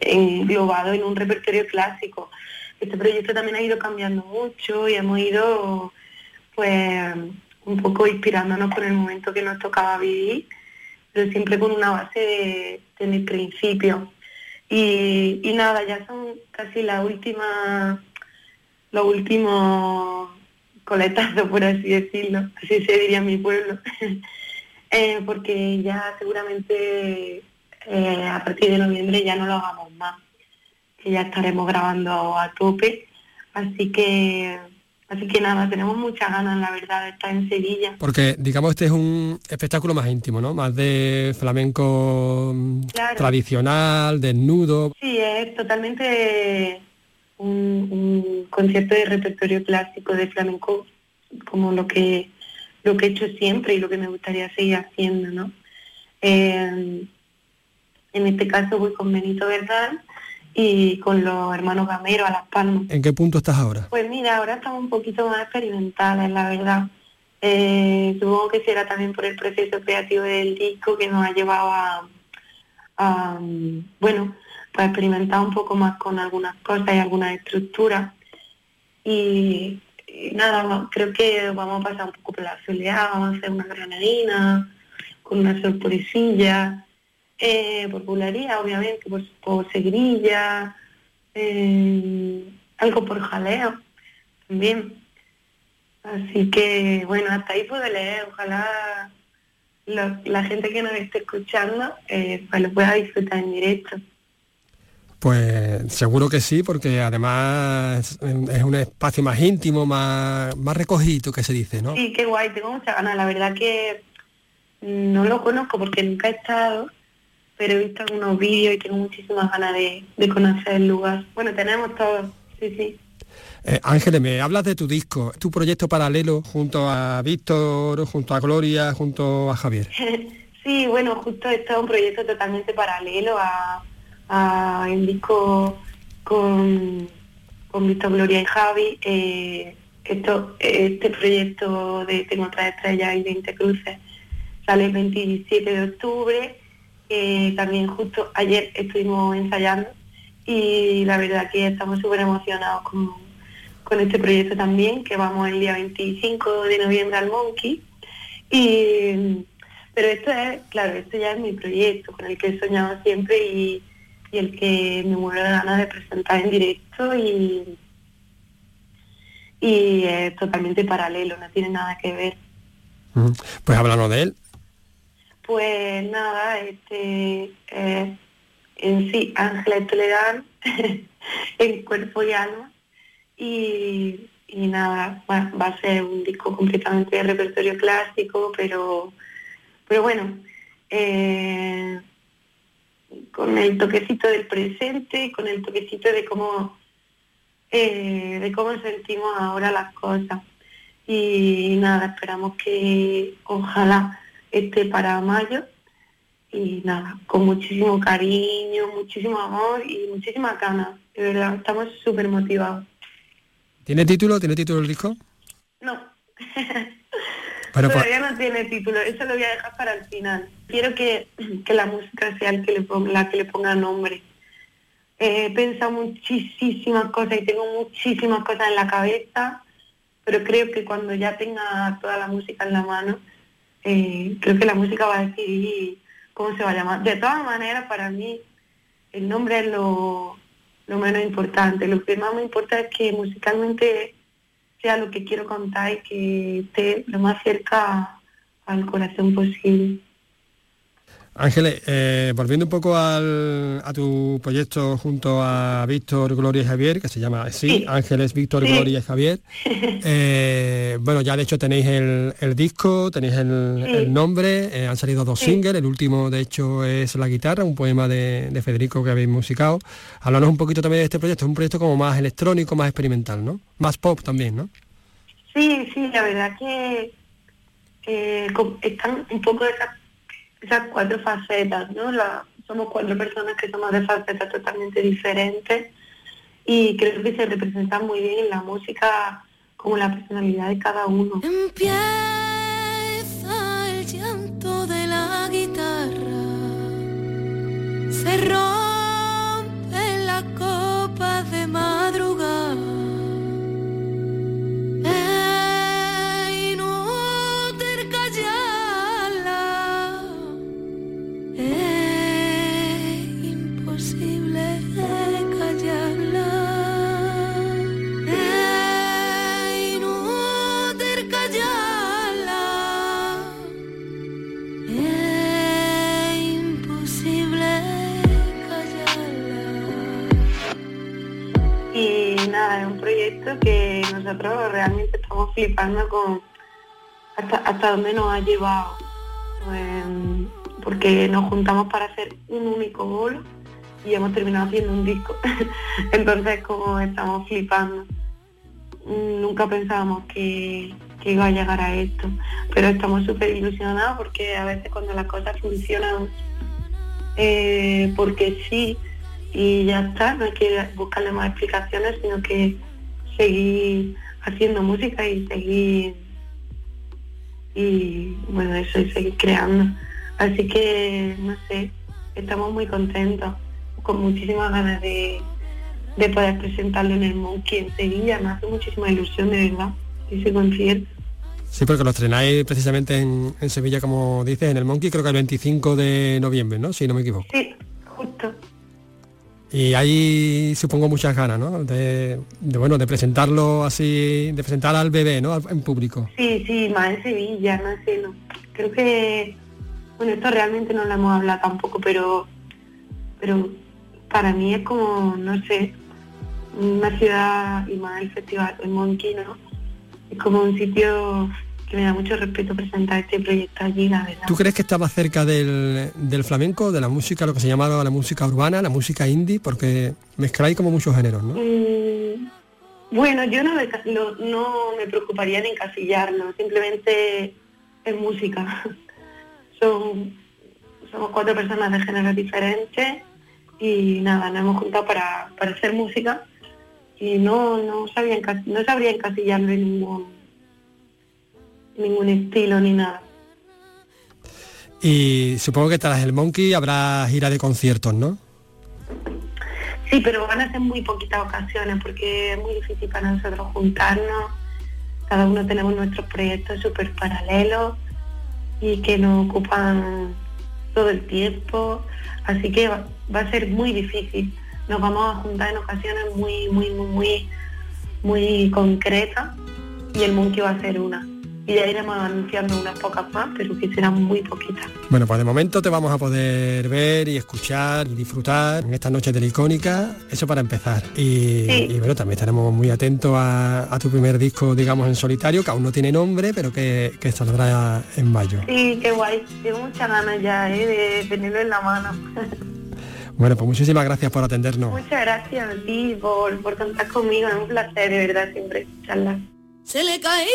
Englobado en un repertorio clásico. Este proyecto también ha ido cambiando mucho y hemos ido, pues, un poco inspirándonos con el momento que nos tocaba vivir, pero siempre con una base de, de mis principios. Y, y nada, ya son casi la última, los últimos coletazos, por así decirlo, así se diría en mi pueblo, Eh, porque ya seguramente eh, a partir de noviembre ya no lo hagamos más, que ya estaremos grabando a tope, así que así que nada, tenemos muchas ganas, la verdad, de estar en Sevilla. Porque, digamos, este es un espectáculo más íntimo, ¿no? Más de flamenco mm, Claro. tradicional, desnudo. Sí, es totalmente un, un concierto de repertorio clásico de flamenco como lo que lo que he hecho siempre y lo que me gustaría seguir haciendo, ¿no? Eh, en este caso voy con Benito Verdán y con los hermanos Gamero a Las Palmas. ¿En qué punto estás ahora? Pues mira, ahora estamos un poquito más experimentales, la verdad. Eh, supongo que será también por el proceso creativo del disco que nos ha llevado a, a, bueno, pues experimentar un poco más con algunas cosas y algunas estructuras. Y, y nada, creo que vamos a pasar un poco por la soleá, vamos a hacer una granadina con una sorpresilla, eh, por obviamente, por, por seguirilla, eh, algo por jaleo también. Así que, bueno, hasta ahí puedo leer. Ojalá lo- la gente que nos esté escuchando eh, pues lo pueda disfrutar en directo. Pues seguro que sí, porque además es es un espacio más íntimo, más, más recogido, que se dice, ¿no? Sí, qué guay, tengo muchas ganas. La verdad que no lo conozco porque nunca he estado, pero he visto algunos vídeos y tengo muchísimas ganas de, de conocer el lugar. Bueno, tenemos todo, sí, sí. Eh, Ángeles, me hablas de tu disco, tu proyecto paralelo junto a Víctor, junto a Gloria, junto a Javier. Sí, bueno, justo esto es un proyecto totalmente paralelo a, a el disco con, con Víctor Gloria y Javi. Eh, esto, este proyecto de Tengo otra estrella y 20 cruces sale el 27 de octubre. Eh, también justo ayer estuvimos ensayando y la verdad que estamos súper emocionados con, con este proyecto también, que vamos el día 25 de noviembre al Monkey. Y, pero esto es, claro, esto ya es mi proyecto, con el que he soñado siempre y, y el que me muero de ganas de presentar en directo y, y es totalmente paralelo, no tiene nada que ver. Pues háblanos de él. Pues nada, este eh, en sí, Ángeles Toledán, en cuerpo y alma. Y, y nada, va, va a ser un disco completamente de repertorio clásico, pero, pero bueno, eh, con el toquecito del presente, con el toquecito de cómo, eh, de cómo sentimos ahora las cosas. Y nada, esperamos que ojalá esté para mayo y nada, con muchísimo cariño, muchísimo amor y muchísimas ganas. De verdad, estamos súper motivados. ¿Tiene título? ¿Tiene título el disco? No, Bueno, pues, todavía no tiene título, eso lo voy a dejar para el final. Quiero que, que la música sea el que le ponga, la que le ponga nombre. He pensado muchísimas cosas y tengo muchísimas cosas en la cabeza, pero creo que cuando ya tenga toda la música en la mano, eh, creo que la música va a decidir cómo se va a llamar. De todas maneras, para mí, el nombre es lo, lo menos importante. Lo que más me importa es que musicalmente sea lo que quiero contar y que esté lo más cerca al corazón posible. Ángeles, eh, volviendo un poco al- a tu proyecto junto a Víctor, Gloria y Javier, que se llama así, Sí. Ángeles, Víctor, Sí. Gloria y Javier. eh, bueno, ya de hecho tenéis el, el disco, tenéis el, Sí. el nombre, eh, han salido dos singles, el último de hecho es La guitarra, un poema de, de Federico que habéis musicado. Háblanos un poquito también de este proyecto, es un proyecto como más electrónico, más experimental, ¿no? Más pop también, ¿no? Sí, sí, la verdad que están un poco esas, esas cuatro facetas, ¿no? Somos cuatro personas que somos de facetas totalmente diferentes y creo que se representan muy bien en la música como la personalidad de cada uno. Nosotros realmente estamos flipando con hasta, hasta dónde nos ha llevado. Em, porque nos juntamos para hacer un único bolo y hemos terminado haciendo un disco. Entonces como estamos flipando. Nunca pensábamos que, que iba a llegar a esto. Pero estamos súper ilusionados porque a veces cuando las cosas funcionan eh, porque sí y ya está, no hay que buscarle más explicaciones, sino que seguir haciendo música y seguir y bueno eso y seguir creando. Así que no sé, estamos muy contentos, con muchísimas ganas de, de poder presentarlo en el Monkey en Sevilla, me hace muchísima ilusión de verdad ese concierto. Sí, porque lo estrenáis precisamente en, en Sevilla, como dices, en el Monkey, creo que el 25 de noviembre, ¿no? Si no me equivoco. Sí, justo. Y hay, supongo, muchas ganas, ¿no? De, bueno, de presentarlo así, de presentar al bebé, ¿no? En público. Sí, sí, más en Sevilla, no sé, no. Creo que, bueno, esto realmente no lo hemos hablado tampoco, pero, pero para mí es como, no sé, una ciudad y más el festival, el Monkey, ¿no? Es como un sitio que me da mucho respeto presentar este proyecto allí, la verdad. ¿Tú crees que más cerca del, del flamenco, de la música, lo que se llama la música urbana, la música indie? Porque mezcláis como muchos géneros, ¿no? Mm, bueno, yo no, lo- no me preocuparía en encasillarlo, simplemente es música. Son, somos cuatro personas de géneros diferentes y nada, nos hemos juntado para, para hacer música y no, no, sabía no sabría encasillarlo en ningún, ningún estilo ni nada. Y supongo que tras el Monkey habrá gira de conciertos, ¿no? Sí, pero van a ser muy poquitas ocasiones porque es muy difícil para nosotros juntarnos. Cada uno tenemos nuestros proyectos súper paralelos y que nos ocupan todo el tiempo. Así que va, va a ser muy difícil. Nos vamos a juntar en ocasiones muy, muy, muy, muy, muy concretas y el Monkey va a ser una. Y ya iremos anunciando unas pocas más, pero que serán muy poquitas. Bueno, pues de momento te vamos a poder ver y escuchar y disfrutar en esta noche de la icónica, eso para empezar. Y, Sí. y bueno, también estaremos muy atentos a, a tu primer disco, digamos, en solitario, que aún no tiene nombre, pero que, que saldrá en mayo. Sí, qué guay. Tengo muchas ganas ya ¿eh? de tenerlo en la mano. Bueno, pues muchísimas gracias por atendernos. Muchas gracias a ti por, por contar conmigo, es un placer de verdad siempre charlar. Se le caía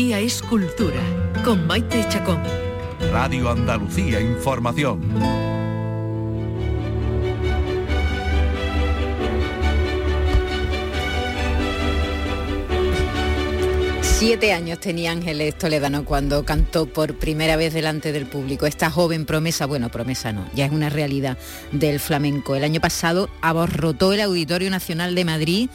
Andalucía es cultura, con Maite Chacón. Radio Andalucía Información. Siete años tenía Ángeles Toledano cuando cantó por primera vez delante del público. Esta joven promesa, bueno, promesa no, ya es una realidad del flamenco. El año pasado aborrotó el Auditorio Nacional de Madrid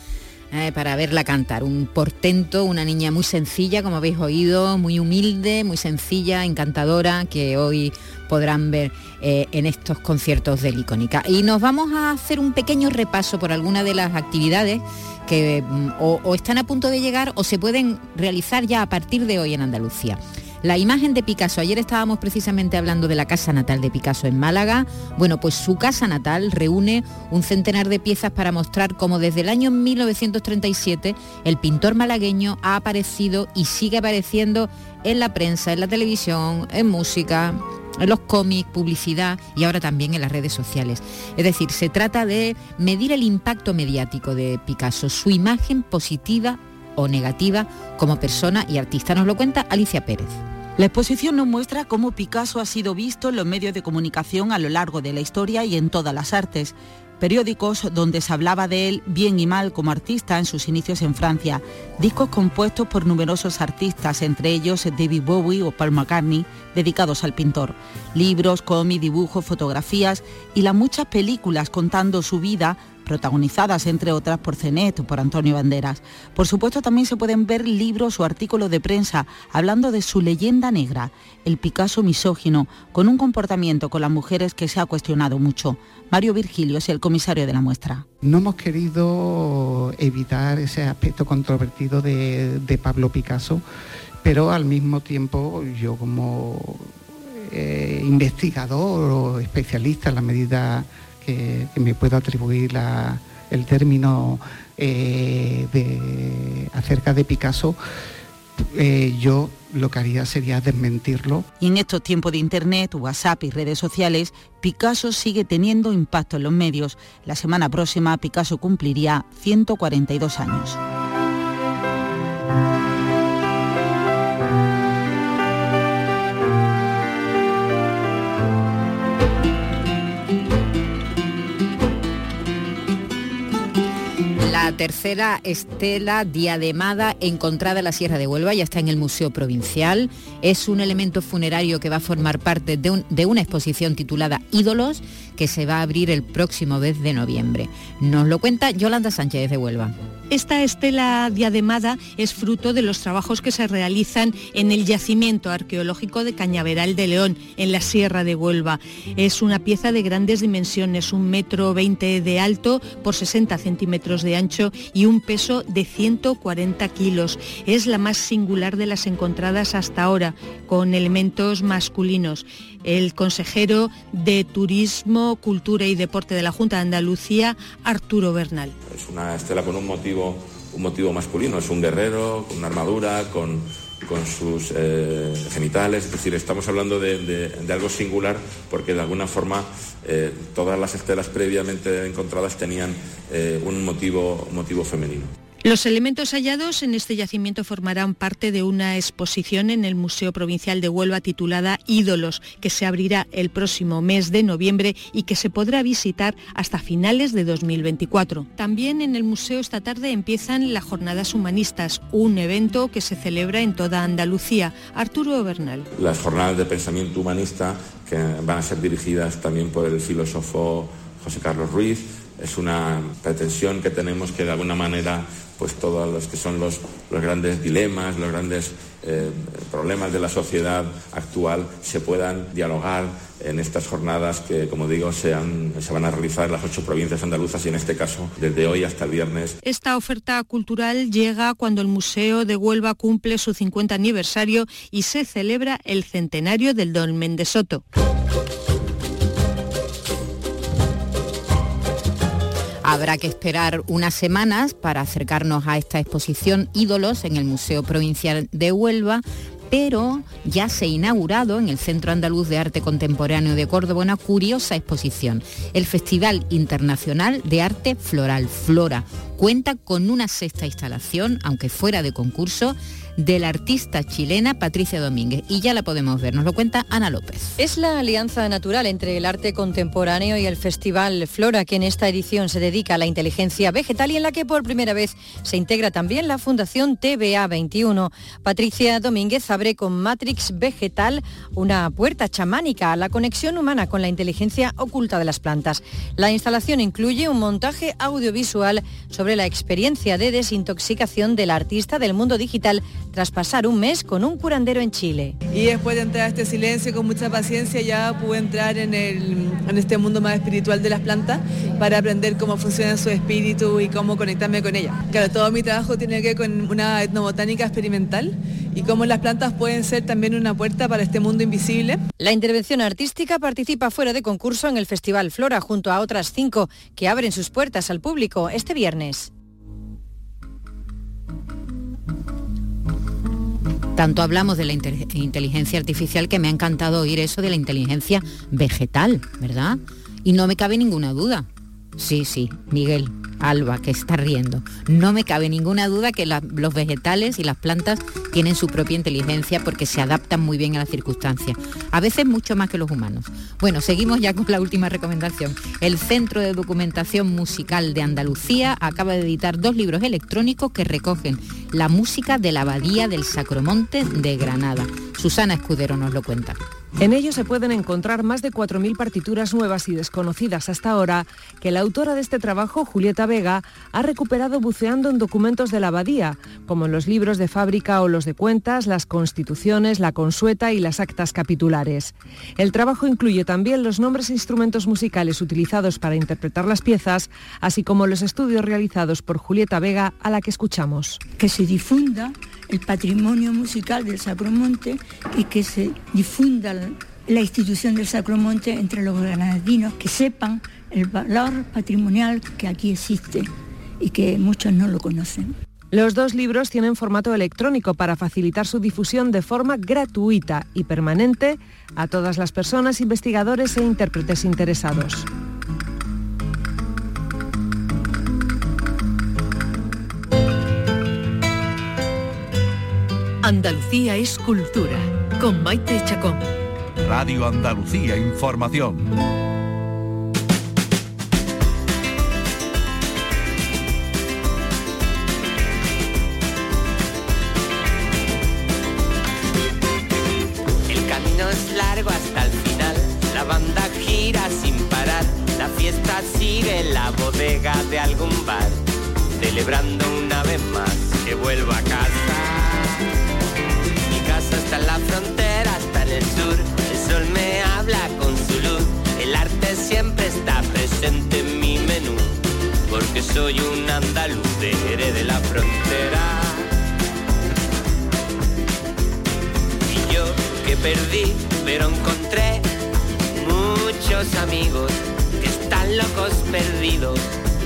eh, para verla cantar. Un portento, una niña muy sencilla, como habéis oído, muy humilde, muy sencilla, encantadora, que hoy podrán ver eh, en estos conciertos del Icónica. Y nos vamos a hacer un pequeño repaso por algunas de las actividades que mm, o están a punto de llegar o se pueden realizar ya a partir de hoy en Andalucía. La imagen de Picasso, ayer estábamos precisamente hablando de la casa natal de Picasso en Málaga. Bueno, pues su casa natal reúne un centenar de piezas para mostrar cómo desde el año 1937 el pintor malagueño ha aparecido y sigue apareciendo en la prensa, en la televisión, en música, en los cómics, publicidad y ahora también en las redes sociales. Es decir, se trata de medir el impacto mediático de Picasso, su imagen positiva o negativa como persona y artista. Nos lo cuenta Alicia Pérez. La exposición nos muestra cómo Picasso ha sido visto en los medios de comunicación a lo largo de la historia y en todas las artes. Periódicos donde se hablaba de él bien y mal como artista en sus inicios en Francia. Discos compuestos por numerosos artistas, entre ellos David Bowie o Paul McCartney, dedicados al pintor. Libros, cómics, dibujos, fotografías y las muchas películas contando su vida protagonizadas entre otras por Cenet o por Antonio Banderas. Por supuesto también se pueden ver libros o artículos de prensa hablando de su leyenda negra, el Picasso misógino, con un comportamiento con las mujeres que se ha cuestionado mucho. Mario Virgilio es el comisario de la muestra. No hemos querido evitar ese aspecto controvertido de, Pablo Picasso, pero al mismo tiempo yo como eh, investigador o especialista en la medida que, me puedo atribuir el término eh, acerca de Picasso, eh, yo lo que haría sería desmentirlo. Y en estos tiempos de Internet, WhatsApp y redes sociales, Picasso sigue teniendo impacto en los medios. La semana próxima Picasso cumpliría 142 años. Tercera estela diademada encontrada en la Sierra de Huelva ya está en el Museo Provincial. Es un elemento funerario que va a formar parte de, de una exposición titulada Ídolos que se va a abrir el próximo mes de noviembre. Nos lo cuenta Yolanda Sánchez de Huelva. Esta estela diademada es fruto de los trabajos que se realizan en el yacimiento arqueológico de Cañaveral de León, en la Sierra de Huelva. Es una pieza de grandes dimensiones, un metro veinte de alto por 60 centímetros de ancho y un peso de 140 kilos. Es la más singular de las encontradas hasta ahora, con elementos masculinos. El consejero de Turismo, Cultura y Deporte de la Junta de Andalucía, Arturo Bernal. Es una estela con un motivo, un motivo masculino, es un guerrero con una armadura, con, con sus eh, genitales, es decir, estamos hablando de, algo singular porque de alguna forma eh, todas las estelas previamente encontradas tenían eh, un motivo, motivo femenino. Los elementos hallados en este yacimiento formarán parte de una exposición en el Museo Provincial de Huelva titulada Ídolos, que se abrirá el próximo mes de noviembre y que se podrá visitar hasta finales de 2024. También en el museo esta tarde empiezan las Jornadas Humanistas, un evento que se celebra en toda Andalucía. Arturo Bernal. Las jornadas de pensamiento humanista que van a ser dirigidas también por el filósofo José Carlos Ruiz. Es una pretensión que tenemos que de alguna manera pues todos los que son los, los grandes dilemas, los grandes eh, problemas de la sociedad actual se puedan dialogar en estas jornadas que, como digo, se, van a realizar en las ocho provincias andaluzas y en este caso desde hoy hasta el viernes. Esta oferta cultural llega cuando el Museo de Huelva cumple su 50 aniversario y se celebra el centenario del Dolmen de Soto. Habrá que esperar unas semanas para acercarnos a esta exposición Ídolos en el Museo Provincial de Huelva, pero ya se ha inaugurado en el Centro Andaluz de Arte Contemporáneo de Córdoba una curiosa exposición, el Festival Internacional de Arte Floral Flora. Cuenta con una sexta instalación, aunque fuera de concurso, de la artista chilena Patricia Domínguez. Y ya la podemos ver, nos lo cuenta Ana López. Es la alianza natural entre el arte contemporáneo y el Festival Flora, que en esta edición se dedica a la inteligencia vegetal y en la que por primera vez se integra también la Fundación TVA 21. Patricia Domínguez abre con Matrix Vegetal una puerta chamánica a la conexión humana con la inteligencia oculta de las plantas. La instalación incluye un montaje audiovisual sobre la experiencia de desintoxicación del artista del mundo digital tras pasar un mes con un curandero en Chile. Y después de entrar a este silencio con mucha paciencia ya pude entrar en, en este mundo más espiritual de las plantas para aprender cómo funciona su espíritu y cómo conectarme con ella. Claro, todo mi trabajo tiene que ver con una etnobotánica experimental y cómo las plantas pueden ser también una puerta para este mundo invisible. La intervención artística participa fuera de concurso en el Festival Flora junto a otras cinco que abren sus puertas al público este viernes. Tanto hablamos de la inteligencia artificial que me ha encantado oír eso de la inteligencia vegetal, ¿verdad? Y no me cabe ninguna duda. Sí, sí, Miguel, Alba, que está riendo. No me cabe ninguna duda que los vegetales y las plantas tienen su propia inteligencia porque se adaptan muy bien a las circunstancias, a veces mucho más que los humanos. Bueno, seguimos ya con la última recomendación. El Centro de Documentación Musical de Andalucía acaba de editar dos libros electrónicos que recogen la música de la Abadía del Sacromonte de Granada. Susana Escudero nos lo cuenta. En ellos se pueden encontrar más de 4.000 partituras nuevas y desconocidas hasta ahora que la autora de este trabajo, Julieta Vega, ha recuperado buceando en documentos de la abadía, como en los libros de fábrica o los de cuentas, las constituciones, la consueta y las actas capitulares. El trabajo incluye también los nombres e instrumentos musicales utilizados para interpretar las piezas, así como los estudios realizados por Julieta Vega, a la que escuchamos. Que se difunda el patrimonio musical del Sacromonte y que se difunda la institución del Sacromonte entre los granadinos, que sepan el valor patrimonial que aquí existe y que muchos no lo conocen. Los dos libros tienen formato electrónico para facilitar su difusión de forma gratuita y permanente a todas las personas, investigadores e intérpretes interesados. Andalucía es cultura, con Maite Chacón. Radio Andalucía Información. El camino es largo hasta el final, la banda gira sin parar, la fiesta sigue en la bodega de algún bar, celebrando una vez más que vuelvo a casa frontera, hasta en el sur. El sol me habla con su luz. El arte siempre está presente en mi menú. Porque soy un andaluz de de la frontera. Y yo que perdí, pero encontré muchos amigos que están locos perdidos,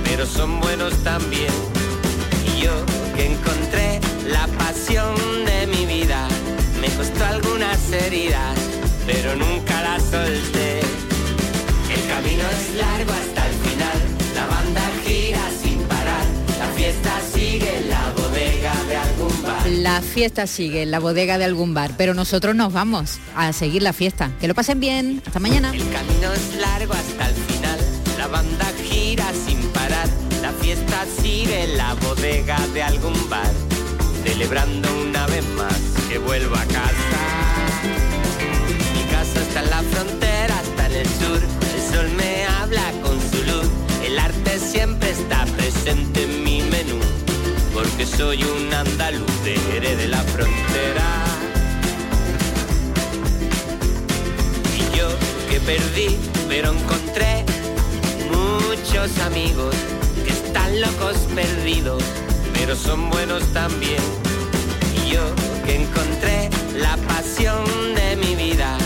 pero son buenos también. Y yo que encontré la pasión costó algunas heridas, pero nunca las solté. El camino es largo hasta el final, la banda gira sin parar, la fiesta sigue en la bodega de algún bar. La fiesta sigue en la bodega de algún bar, pero nosotros nos vamos a seguir la fiesta. Que lo pasen bien, hasta mañana. El camino es largo hasta el final, la banda gira sin parar, la fiesta sigue en la bodega de algún bar, celebrando una vez más que vuelvo a casa. Mi casa está en la frontera, está en el sur, el sol me habla con su luz, el arte siempre está presente en mi menú, porque soy un andaluz de Jerez de la frontera. Y yo que perdí, pero encontré muchos amigos que están locos perdidos, pero son buenos también yo que encontré la pasión de mi vida.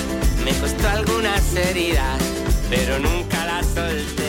Me costó algunas heridas, pero nunca las solté.